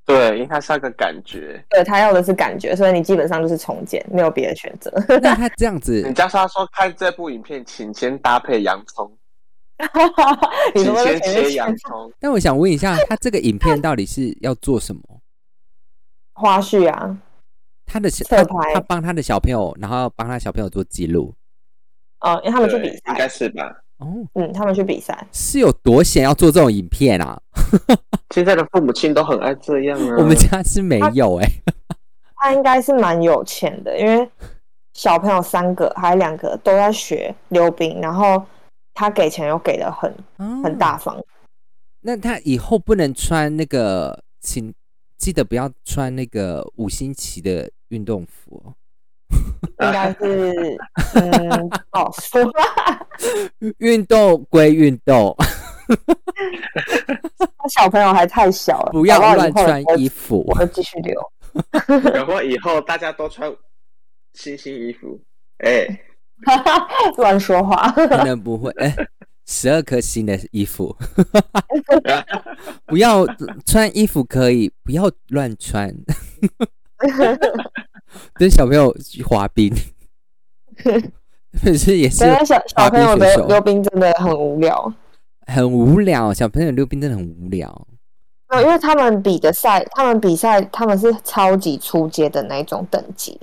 对，因为它是那个感觉。对他要的是感觉，所以你基本上就是重建，没有别的选择。那他这样子你，加上他说看这部影片，请先搭配洋葱，[laughs] 你请先切洋葱。但我想问一下，他这个影片到底是要做什么？花絮啊，他的小他他帮他的小朋友，然后帮他小朋友做记录。哦，因为他们去比赛，应该，是吧？哦，嗯，他们去比赛，是有多闲要做这种影片啊？[laughs] 现在的父母亲都很爱这样啊。我们家是没有哎、[laughs] 他应该是蛮有钱的，因为小朋友三个还有两个都在学溜冰，然后他给钱又给的很哦很大方。那他以后不能穿那个，请记得不要穿那个五星旗的运动服哦。应该是，[laughs] 嗯，不好说。运动归运动，[laughs] 他小朋友还太小了，不要乱穿衣服我。会继续留。然后以后大家都穿星星衣服，哎、[laughs] 乱说话。可能不会，哎、十二颗星的衣服，[laughs] 不要穿衣服可以，不要乱穿。跟小朋友去滑冰，可是也是小小朋友的溜冰真的很无聊，很无聊。小朋友溜冰真的很无聊。没有因为他们比的赛，他们比赛他们是超级出阶的那一种等级，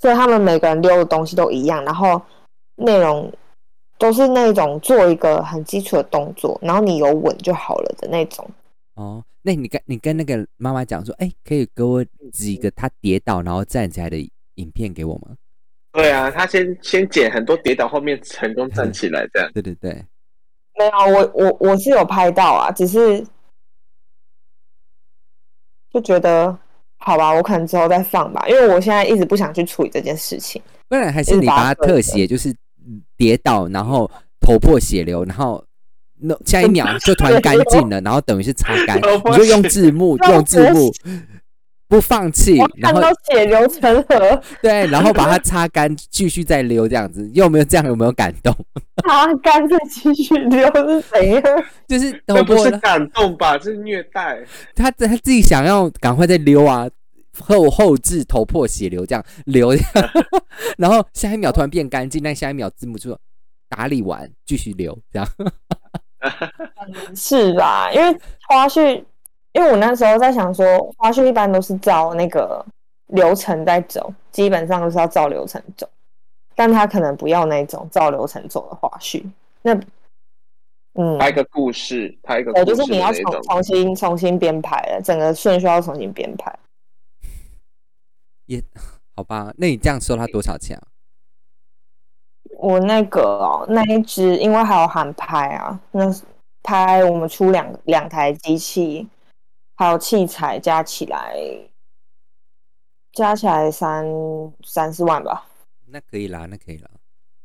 所以他们每个人溜的东西都一样，然后内容都是那种做一个很基础的动作，然后你有稳就好了的那种。哦，那你跟你跟那个妈妈讲说，哎、可以给我几个他跌倒然后站起来的影片给我吗？对啊，他先先剪很多跌倒，后面成功站 [laughs] 起来，这样。对对对，没有，我我我是有拍到啊，只是就觉得好吧，我可能之后再放吧，因为我现在一直不想去处理这件事情。不然还是你把它特写，就是跌倒然后头破血流，然后那下一秒就突然干净了，[laughs] 然后等于是擦干，你就用字幕用字幕不放弃，然后血流成河，对，然后把它擦干，继续再流这样子，有没有这样？有没有感动？[laughs] 擦干再继续流是怎样？就是那不是感动吧？这是虐待。他他自己想要赶快再溜啊，后后置头破血流这样流这样，[laughs] 然后下一秒突然变干净，但下一秒字幕就说打理完继续流这样。[laughs] 是吧？因为花絮，因为我那时候在想说，花絮一般都是照那个流程在走，基本上都是要照流程走，但他可能不要那种照流程走的花絮。那，嗯，拍一个故事，拍一个对，故事就是你要。重重新重新编排了，整个顺序要重新编排。[laughs] 也好吧，那你这样收他多少钱啊？我那个哦，那一支因为还有喊拍啊，那拍我们出两两台机器，还有器材加起来，加起来三三四万吧。那可以啦，那可以啦，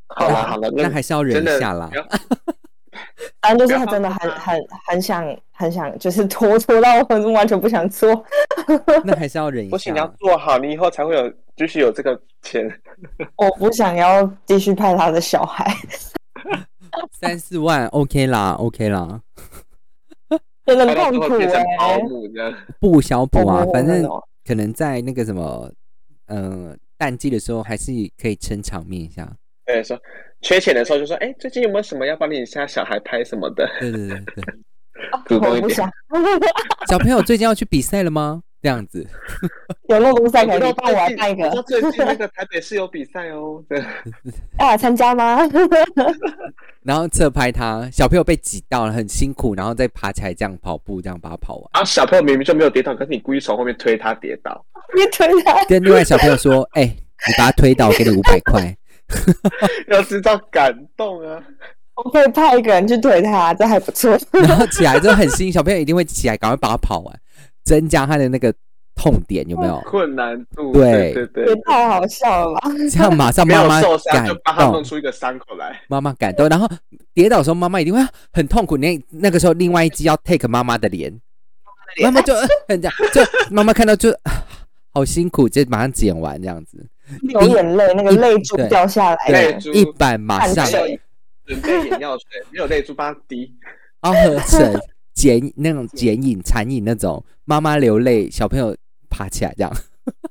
好了好了，那还是要忍一下啦 [laughs] 反正就是他真的很很很想很想，就是拖拖到我完全不想做。[laughs] 那还是要忍一不行，下你要。做好，你以后才会有继续有这个钱。我不想要继续拍他的小孩，[laughs] 三四万 OK 啦，OK 啦，真的痛苦哎、姆这样。[laughs] 不小补啊反正可能在那个什么，嗯、淡季的时候还是可以撑场面一下。对，说缺钱的时候就说，哎，最近有没有什么要帮你家小孩拍什么的？对对对对，主动一点我不想。小朋友最近要去比赛了吗？这样子，[laughs] 有那种赛可以我知道帮我来办一个最近那个台北市有比赛哦。对，要 [laughs] 来参加吗？[laughs] 然后侧拍他，小朋友被挤到了，很辛苦，然后再爬起来这样跑步，这样把他跑完。然后小朋友明明就没有跌倒，可是你故意从后面推他跌倒，你推他，跟另外小朋友说：“哎、你把他推倒，我给你五百块。要知道感动啊！我可以派一个人去推他，这还不错。然后起来之后很新，小朋友一定会起来，赶快把他跑完，增加他的那个痛点，有没有？困难度，对对对对，也太好笑了吧！这样马上妈妈感就帮他弄动，出一个伤口来。妈妈感动，然后跌倒的时候，妈妈一定会很痛苦。那那个时候，另外一只要 take 妈妈的脸，妈妈就呃很这样，就妈妈看到就啊好辛苦，就马上剪完这样子。流眼泪，那个泪珠掉下来了。泪珠一板马上准备眼药水，没有泪珠帮他滴。然后合成剪那种剪影、残影那种，妈妈流泪，小朋友爬起来这样。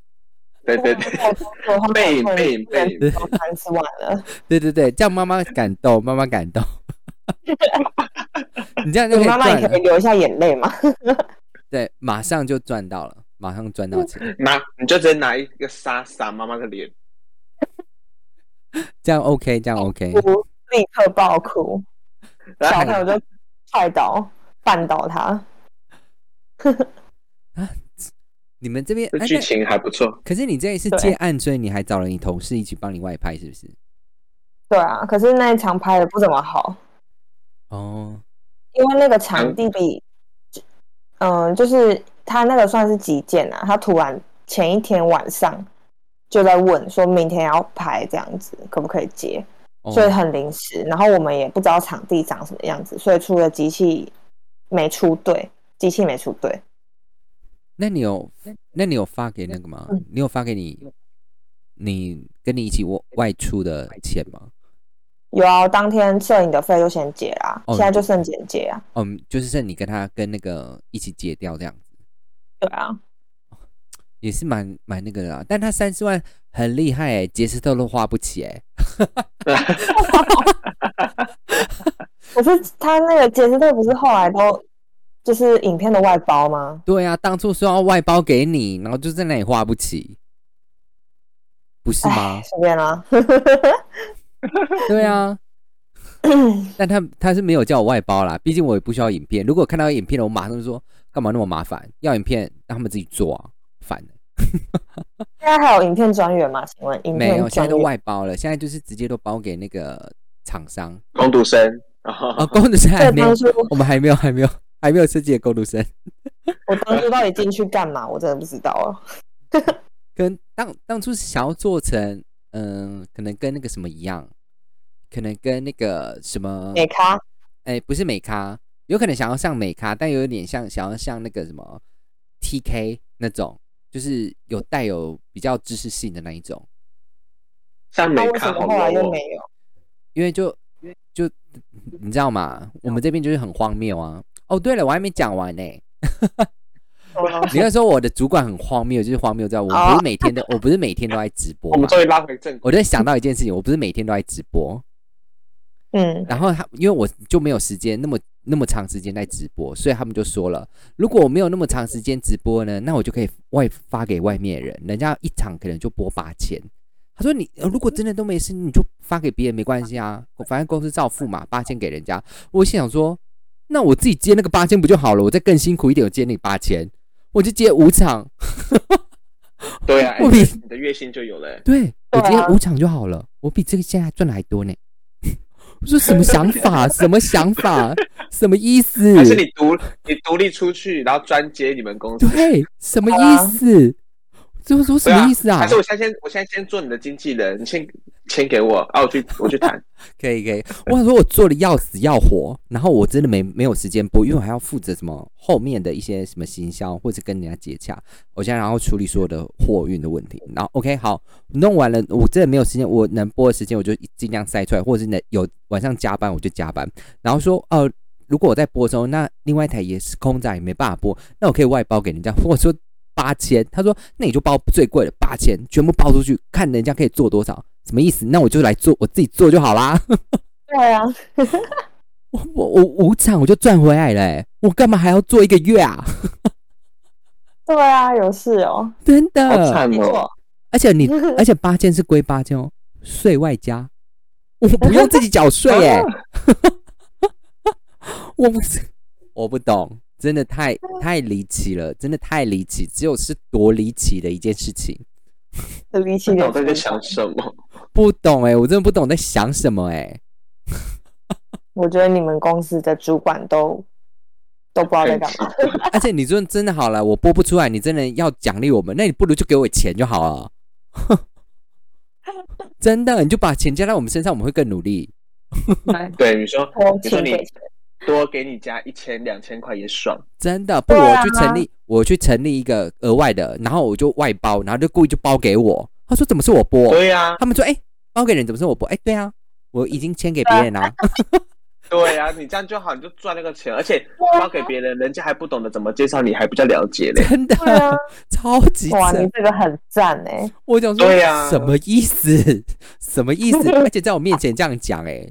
[laughs] 对对对，背影背影背影都三次完了，[laughs] 对对对，这样妈妈感动，妈妈感动。[laughs] 你这样就可以你妈妈也可以流一下眼泪嘛。对，马上就赚到了，马上赚到钱，拿你就直接拿一个沙撒妈妈的脸，这样 OK，这样 OK。哭，立刻爆哭，然后小朋友就踹倒、绊倒他。你们这边这剧情还不错。可是你这一次对接案，所以你还找了你同事一起帮你外拍，是不是？对啊，可是那一场拍的不怎么好，哦，因为那个场地比，嗯、就是他那个算是急件啊，他突然前一天晚上就在问，说明天要拍这样子，可不可以接？哦所以很临时，然后我们也不知道场地长什么样子，所以除了机器没出对，机器没出对，那你有那你有发给那个吗？嗯你有发给你你跟你一起外外出的钱吗？有啊，当天摄影的费就先结啦，哦现在就剩剪接啊，嗯，就是剩你跟他跟那个一起结掉这样子，对啊，也是蛮蛮那个的啦。但他三十万很厉害哎，杰斯特都花不起哎。[laughs] [laughs] [laughs] 可是他那个杰斯特不是后来都就是影片的外包吗？对啊，当初说要外包给你，然后就在那里花不起，不是吗唉？随便啦，[laughs] 对啊。[coughs] 但他他是没有叫我外包啦，毕竟我也不需要影片。如果看到影片了，我马上就说干嘛那么麻烦？要影片让他们自己做啊，烦的。现在还有影片专员吗？请问影没有，现在都外包了，现在就是直接都包给那个厂商。工读生，哦，工读生还没有这当，初我们还没有，还没有，还没有设计的工读生。[laughs] 我当初到底进去干嘛？我真的不知道啊。跟当当初是想要做成，嗯、可能跟那个什么一样，可能跟那个什么，美咖哎、不是美咖，有可能想要像美咖，但有点像想要像那个什么 TK 那种，就是有带有比较知识性的那一种，像那美看好为什么后来又没有？因为就就 [laughs] 你知道吗？我们这边就是很荒谬啊。哦，对了，我还没讲完呢、[laughs] 你要说我的主管很荒谬，就是荒谬在我不是每天都，我不是每天都在直播嘛我们。终于拉回正轨。我就想到一件事情，我不是每天都在直播，嗯，然后他因为我就没有时间那么那么长时间在直播，所以他们就说了，如果我没有那么长时间直播呢，那我就可以外发给外面人，人家一场可能就播八千。他说你呃如果真的都没事，你就发给别人没关系啊，我反正公司照付嘛，八千给人家。我心想说，那我自己接那个八千不就好了？我再更辛苦一点，我接你八千，我就接五场，对啊，哎 [laughs] 我比你的月薪就有了欸。对我接五场就好了，我比这个现在赚的还多呢。[laughs] 我说什么想法？[laughs] 什么想法？什么意思？还是你独你独立出去，然后专接你们公司？对，什么意思？这么说什么意思啊还？是我现在先我现在先做你的经纪人，你先签给我，啊，我去我去谈。[laughs] 可以可以，我想说我做的要死要活，然后我真的没没有时间播，因为我还要负责什么后面的一些什么行销或者跟人家接洽，我现在然后处理所有的货运的问题。然后 OK 好，弄完了，我真的没有时间，我能播的时间我就尽量塞出来，或者是能有晚上加班我就加班。然后说呃，如果我在播的时候，那另外一台也是空载没办法播，那我可以外包给人家，[laughs] 或者说八千，他说那你就包最贵的八千，全部包出去，看人家可以做多少，什么意思？那我就来做，我自己做就好啦。对啊，[laughs] 我我我五场我就赚回来了、欸，我干嘛还要做一个月啊？对啊，有事哦，真好的，惨哦！而且你 [laughs] 而且八千是归八千哦，税外加，我不用自己缴税哎、[laughs] 我不是我不懂，真的太太离奇了，真的太离奇，只有是多离奇的一件事情，很离奇的脑袋在想什么？不懂哎、我真的不懂在想什么哎、[laughs] 我觉得你们公司的主管都都不知道在干嘛。[laughs] 而且你说真的好了，我播不出来，你真的要奖励我们，那你不如就给我钱就好了。[laughs] 真的，你就把钱加在我们身上，我们会更努力。对，你说我你说你多给你加一千两千块也爽。真的，不如对啊我去成立，我去成立一个额外的，然后我就外包，然后就故意就包给我。他说怎么是我播？对呀、他们说哎、包给人怎么是我播？哎、对啊，我已经签给别人啦、对 [laughs] [laughs] 呀、你这样就好，你就赚那个钱，而且包给别人，人家还不懂得怎么介绍你，还比较了解嘞。真的啊，[laughs] 超级哇，你扯。这个很赞哎，我想说，对啊什么意思？什么意思？而且在我面前这样讲，哎，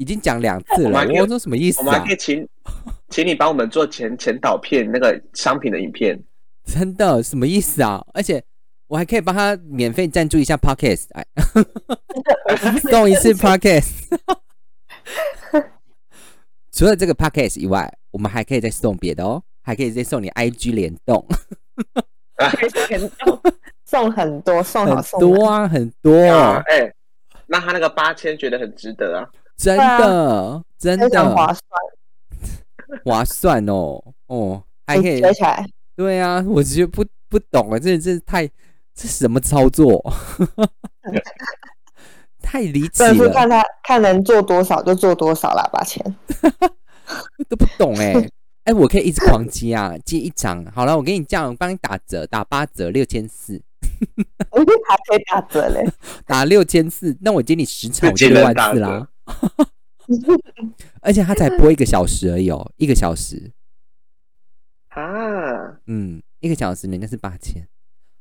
已经讲两次了。我说什么意思啊我们还可？以请，[laughs] 请你帮我们做前前导片那个商品的影片。真的什么意思啊？而且我还可以帮他免费赞助一下 Podcast，哎，[laughs] 送一次 [laughs] Podcast。除了这个 Podcast 以外，我们还可以再送别的哦，还可以再送你 IG 联动，送很多，送好很送满多啊，很多，啊，哎、那他那个八千觉得很值得啊。真的真的划算，[laughs] 划算哦，哦，还可以折起来。对啊，我觉得不不懂啊，这这太这什么操作？[laughs] 太离奇了，真的是看他看能做多少就做多少啦，把钱。[laughs] 都不懂哎、哎、我可以一直狂接啊，接一张。好了，我跟你这样，我帮你打折，打八折，六千四，我还可以打折嘞，打六千四，那我接你十场，我就六万四啦。[laughs] 而且他才播一个小时而已哦，一个小时，啊，嗯，一个小时人家是八千，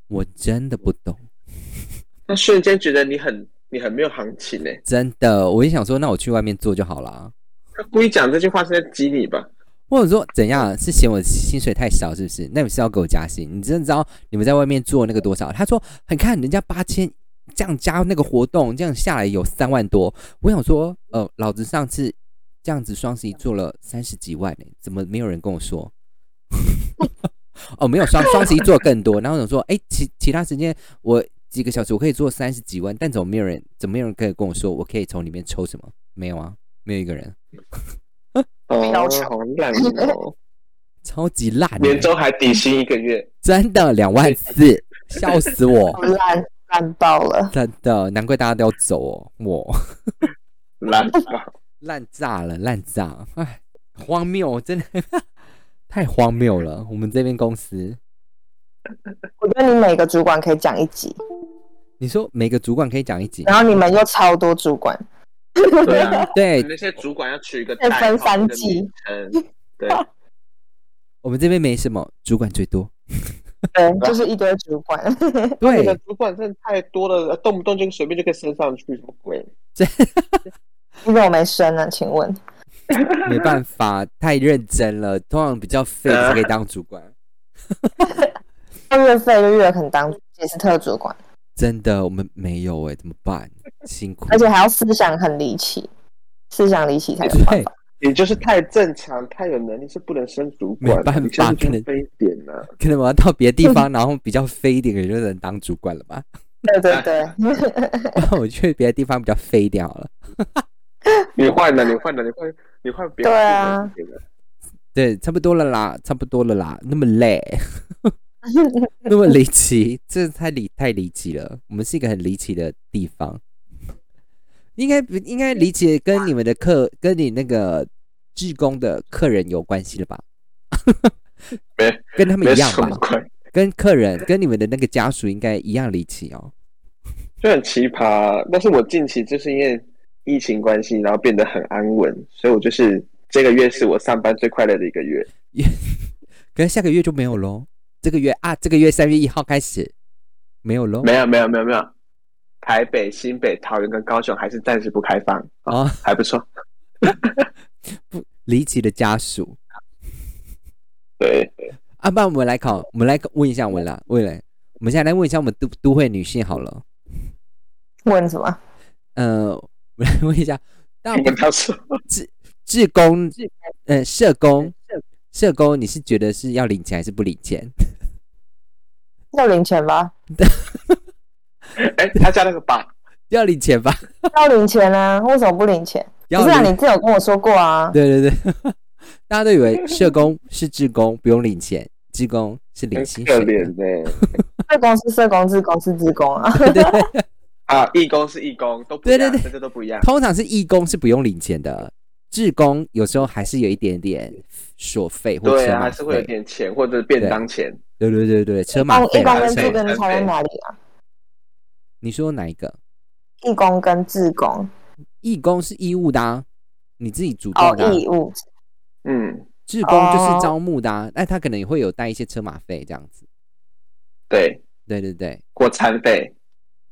我真的不懂，那瞬间觉得你很你很没有行情呢。真的，我就想说，那我去外面做就好了。他故意讲这句话是在激你吧？或者说怎样是嫌我薪水太少，是不是？那你是要给我加薪？你真的知道你们在外面做那个多少？他说，很看人家八千这样加那个活动，这样下来有三万多。我想说，呃，老子上次这样子双十一做了三十几万呢、怎么没有人跟我说？[laughs] 哦，没有双双十一做更多，然后我想说，哎、其其他时间我几个小时我可以做三十几万，但怎么没有人？怎么没有人可以跟我说我可以从里面抽什么？没有啊，没有一个人，[laughs] 哦要求，好烂哦！[laughs] 超级烂、欸，年终还底薪一个月，真的两万四，笑死我！烂烂爆了。真的，难怪大家都要走哦，我烂爆！烂炸了，烂炸！哎，荒谬，真的 [laughs] 太荒谬了。我们这边公司，我觉得你每个主管可以讲一集，你说每个主管可以讲一集，然后你们又超多主管，对啊，[laughs] 对那些主管要取一个再代分三季名称，对，[laughs] 我们这边没什么，主管最多。[laughs] 对，就是一堆主管。[laughs] 你的对，主管真的太多了，动不动就随便就可以升上去，什么鬼？你怎么没升呢？请问？[laughs] 没办法，太认真了。通常比较废才可以当主管。越废就越肯当也是特主管，真的，我们没有哎，怎么办？辛苦。而且还要思想很离奇，思想离奇才有办法。你就是太正常、太有能力，是不能升主管。没办法可能飞一点呢、啊。可能我要到别的地方，然后比较飞一点，的人就能当主管了吧？对对对，那 [laughs] 我去别的地方比较飞一点好了。你换了，你换了，你换，你换别对啊别的对，差不多了啦，差不多了啦，那么累，[laughs] 那么离奇，这太离太离奇了。我们是一个很离奇的地方，应该不应该理解跟你们的客跟你那个志工的客人有关系了吧？没跟他们一样吧？跟客人跟你们的那个家属应该一样离奇哦。就很奇葩。但是我近期就是因为疫情关系，然后变得很安稳，所以我就是这个月是我上班最快乐的一个月。可是下个月就没有喽。这个月啊，这个月三月一号开始没有喽。没有，没有，没有，没有。台北、新北、桃园跟高雄还是暂时不开放啊，啊，还不错。[laughs] 不离奇的家属。对，啊，不然我们来考，我们来问一下我们啦，未来，我们现在来问一下我们都都会女性好了。问什么？呃，我们来问一下，但我跟他说，志工，呃，社工，社工，你是觉得是要领钱还是不领钱？[laughs] 要领钱吧？[laughs] [laughs] 哎，他加那个吧，要领钱吧？要领钱啊！为什么不领钱？不是啊，你之前有跟我说过啊。对对对，[laughs] 大家都以为 [laughs] 社工是志工，不用领钱，志工是领很薪水可怜。社工是社工，志工是志工啊。对对对，啊，义工是义工，都不一样，对对对这个都不一样。通常是义工是不用领钱的，志工有时候还是有一点点所费或对啊，还是会有。点钱或者便当钱。对对对对，车马义工费啦。对跟志工差在哪里啊？你说哪一个？义工跟志工义工是义务的、啊，你自己主动哦，的、啊。义务嗯，志工就是哦招募的、啊，那他可能也会有带一些车马费这样子。对，对对对，过餐费。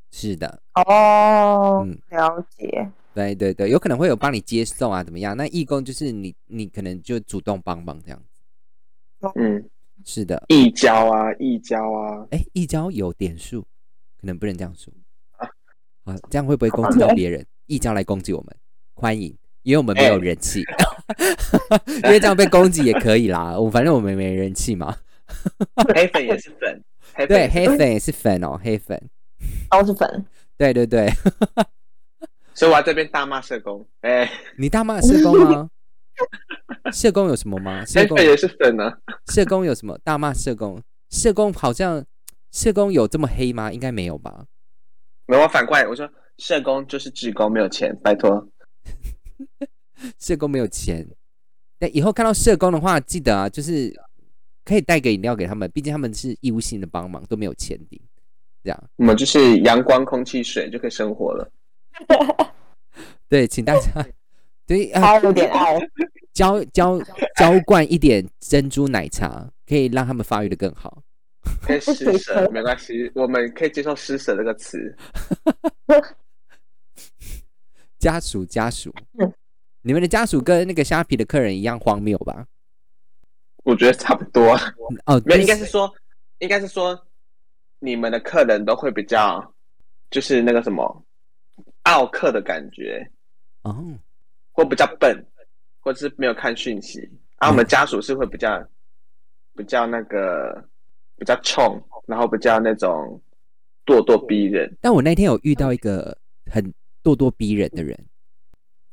是的，哦嗯，了解。对对对，有可能会有帮你接送啊，怎么样？那义工就是你，你可能就主动帮忙这样子。嗯，是的，义交啊，义交啊，哎，义交有点数，可能不能这样说啊啊，这样会不会攻击到别人？一交来攻击我们，欢迎，因为我们没有哎人气，[laughs] 因为这样被攻击也可以啦。我反正我们没人气嘛。[laughs] 黑粉也是粉，黑粉对，黑粉也是粉哦，黑粉。都是粉，对对对，所以我在这边大骂社工。哎，你大骂社工吗？[laughs] 社工有什么吗？社工也是粉啊。社工有什么？大骂社工？社工好像社工有这么黑吗？应该没有吧？没有，我反过来我说，社工就是职工，没有钱，拜托。[laughs] 社工没有钱，那以后看到社工的话，记得啊，就是可以带个饮料给他们，毕竟他们是义务性的帮忙，都没有钱的，这样我们就是阳光、空气、水就可以生活了。[laughs] [laughs] 对，请大家对啊，还有点爱。浇浇浇灌一点珍珠奶茶，可以让他们发育的更好。可以 [laughs] 施舍没关系，我们可以接受施舍这个词。家 [laughs] 属家属。嗯，你们的家属跟那个虾皮的客人一样荒谬吧？我觉得差不多。啊，哦，没有，就应该是说，应该是说，你们的客人都会比较，就是那个什么傲客的感觉，哦，或比较笨，或者是没有看讯息。啊，我们家属是会比较，比较那个，比较冲，然后比较那种咄咄逼人。但我那天有遇到一个很咄咄逼人的人，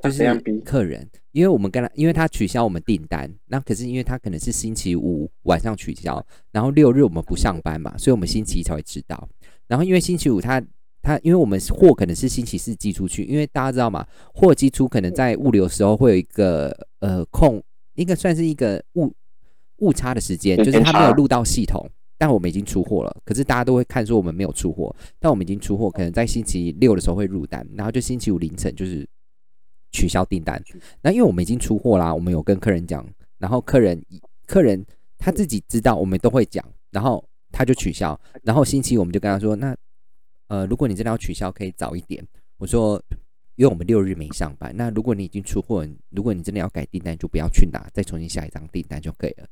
就是客人，因为我们跟他，因为他取消我们订单，那可是因为他可能是星期五晚上取消，然后六日我们不上班嘛，所以我们星期一才会知道。然后因为星期五他他，因为我们货可能是星期四寄出去，因为大家知道嘛，货寄出可能在物流时候会有一个呃空，应该算是一个误误差的时间，就是他没有录到系统。但我们已经出货了，可是大家都会看说我们没有出货，但我们已经出货，可能在星期六的时候会入单，然后就星期五凌晨就是取消订单。那因为我们已经出货啦，我们有跟客人讲，然后客人客人他自己知道，我们都会讲，然后他就取消。然后星期五我们就跟他说，那呃，如果你真的要取消，可以早一点。我说，因为我们六日没上班，那如果你已经出货，如果你真的要改订单，就不要去拿，再重新下一张订单就可以了。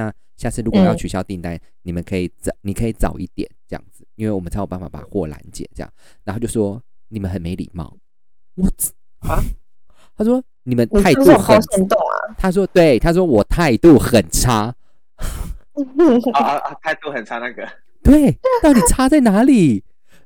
那下次如果要嗯取消订单，你们可以早，你可以早一点这样子，因为我们才有办法把货拦截这样。然后就说你们很没礼貌，我啊，[laughs] 他说你们态度很，线动啊？他说对，他说我态度很差，[laughs] 啊啊啊！态度很差那个，对，到底差在哪里？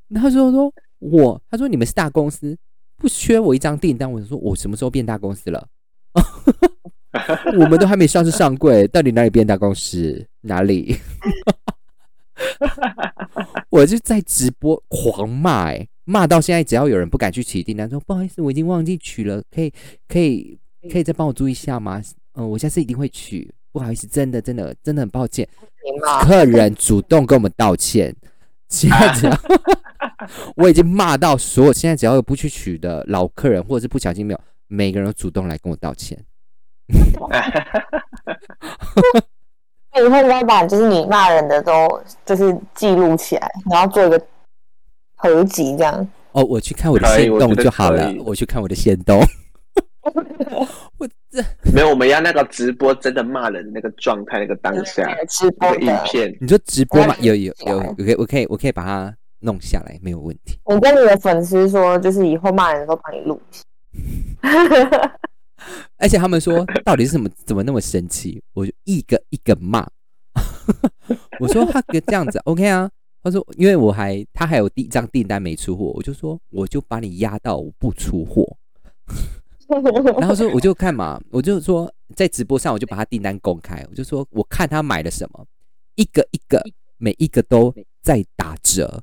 然后他说说我，他说你们是大公司，不缺我一张订单。我说我什么时候变大公司了？[laughs] [laughs] 我们都还没上市上柜，到底哪里变大公司？哪里？[laughs] 我就在直播狂骂、欸，骂到现在，只要有人不敢去取订单，说不好意思，我已经忘记取了，可以可以可以再帮我注意一下吗？嗯、我下次一定会取，不好意思，真的真的真的很抱歉。客人主动跟我们道歉，现在只要 [laughs] 我已经骂到所有现在只要有不去取的老客人，或者是不小心没有，每个人都主动来跟我道歉。[laughs] 那以后应该把就是你骂人的都就是记录起来，然后做一个合集这样。哦，我去看我的线动就好了我去看我的线动。[laughs] 我这没有，我们要那个直播真的骂人的那个状态，那个当下直播那个影，片，你说直播吗？有有有，我可以我可以我可以把它弄下来，没有问题。我跟你的粉丝说，就是以后骂人的时候帮你录。[laughs] 而且他们说到底是怎么怎么那么生气，我就一个一个骂。[laughs] 我说他个这样子 OK 啊，他说因为我还他还有第一张订单没出货，我就说我就把你压到我不出货。[laughs] 然后说我就看嘛，我就说在直播上我就把他订单公开，我就说我看他买了什么，一个一个每一个都在打折。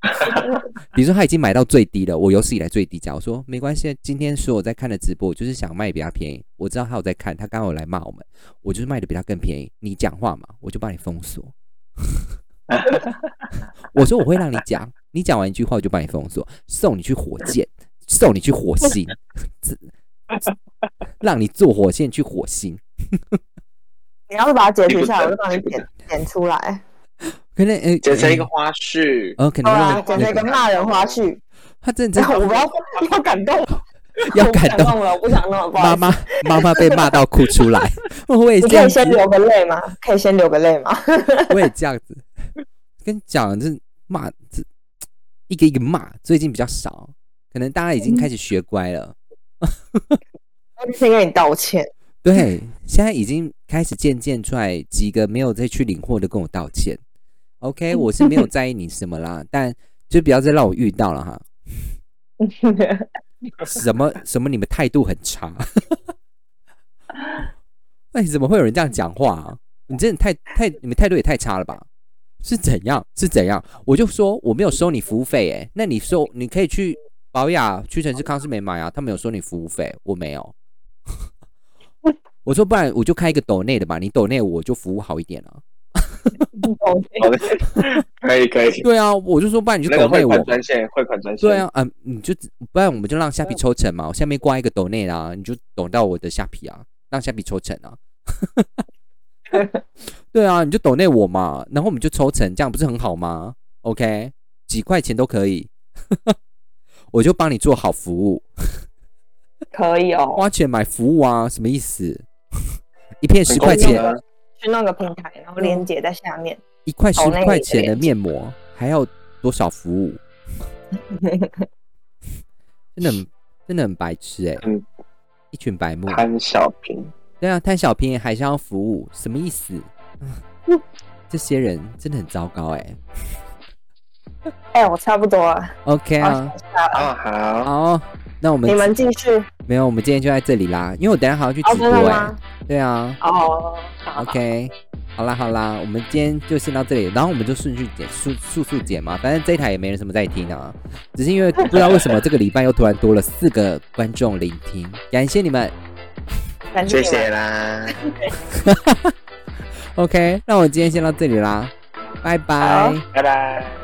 [laughs] 比如说他已经买到最低了，我有史以来最低价。我说没关系，今天所有在看的直播，我就是想卖比他便宜。我知道他有在看，他刚好来骂我们，我就是卖的比他更便宜。你讲话嘛，我就帮你封锁。我说我会让你讲，你讲完一句话我就帮你封锁，送你去火箭，送你去火星，[laughs] 让你坐火箭去火星。你要是把它截图下来，我就帮你 [laughs] 点点出来。可能呃，剪成一个花絮，呃，可能剪成一个骂人花絮。[laughs] 他真的 [laughs] 我不要 [laughs] 要感动，要感动，了，我不想弄妈妈妈妈被骂到哭出来，我也你这样，可以先流个泪吗？可以先流个泪吗？我也这样子。跟你讲，这骂这一个一个骂，最近比较少，可能大家已经开始学乖了。我先跟你道歉。对，现在已经开始渐渐出来几个没有再去领货的跟我道歉。OK，我是没有在意你什么啦，[laughs] 但就不要再让我遇到了哈。什 [laughs] 么什么，你们态度很差。[laughs] 哎，怎么会有人这样讲话啊？你真的太太，你们态度也太差了吧？是怎样？是怎样？我就说我没有收你服务费，哎，那你收你可以去保雅、屈臣氏、康士美买啊，他们有收你服务费，我没有。我说不然我就开一个抖内的吧，你抖内我就服务好一点啊。[laughs] 好的，可以可以。对啊，我就说不然你就抖内我款专线，汇款专线。对啊，嗯，你就不然我们就让虾皮抽成嘛，我下面挂一个抖内啊，你就抖到我的虾皮啊，让虾皮抽成啊。[laughs] 对啊，你就抖内我嘛，然后我们就抽成，这样不是很好吗？OK，几块钱都可以，[laughs] 我就帮你做好服务，可以哦，花钱买服务啊，什么意思？一片十很块钱，去弄个平台，然后连接在下面。一块十块钱的面膜，还要多少服务？[laughs] 真的很真的很白痴哎、嗯一群白目。贪小便宜，对啊，贪小便宜还是要服务，什么意思？啊 [laughs] 这些人真的很糟糕哎、哎，我差不多了，OK 我啊，好，好，那我们你们继续。没有，我们今天就在这里啦，因为我等下还要去哦，直播哎？对啊哦，好好，OK，好啦好啦，我们今天就先到这里，然后我们就顺序剪速速速剪嘛，反正这一台也没人什么在听啊，只是因为不知道为什么这个礼拜又突然多了四个观众聆听，感谢你们谢感谢啦，，[laughs] OK，那我们今天先到这里啦，拜拜。拜拜。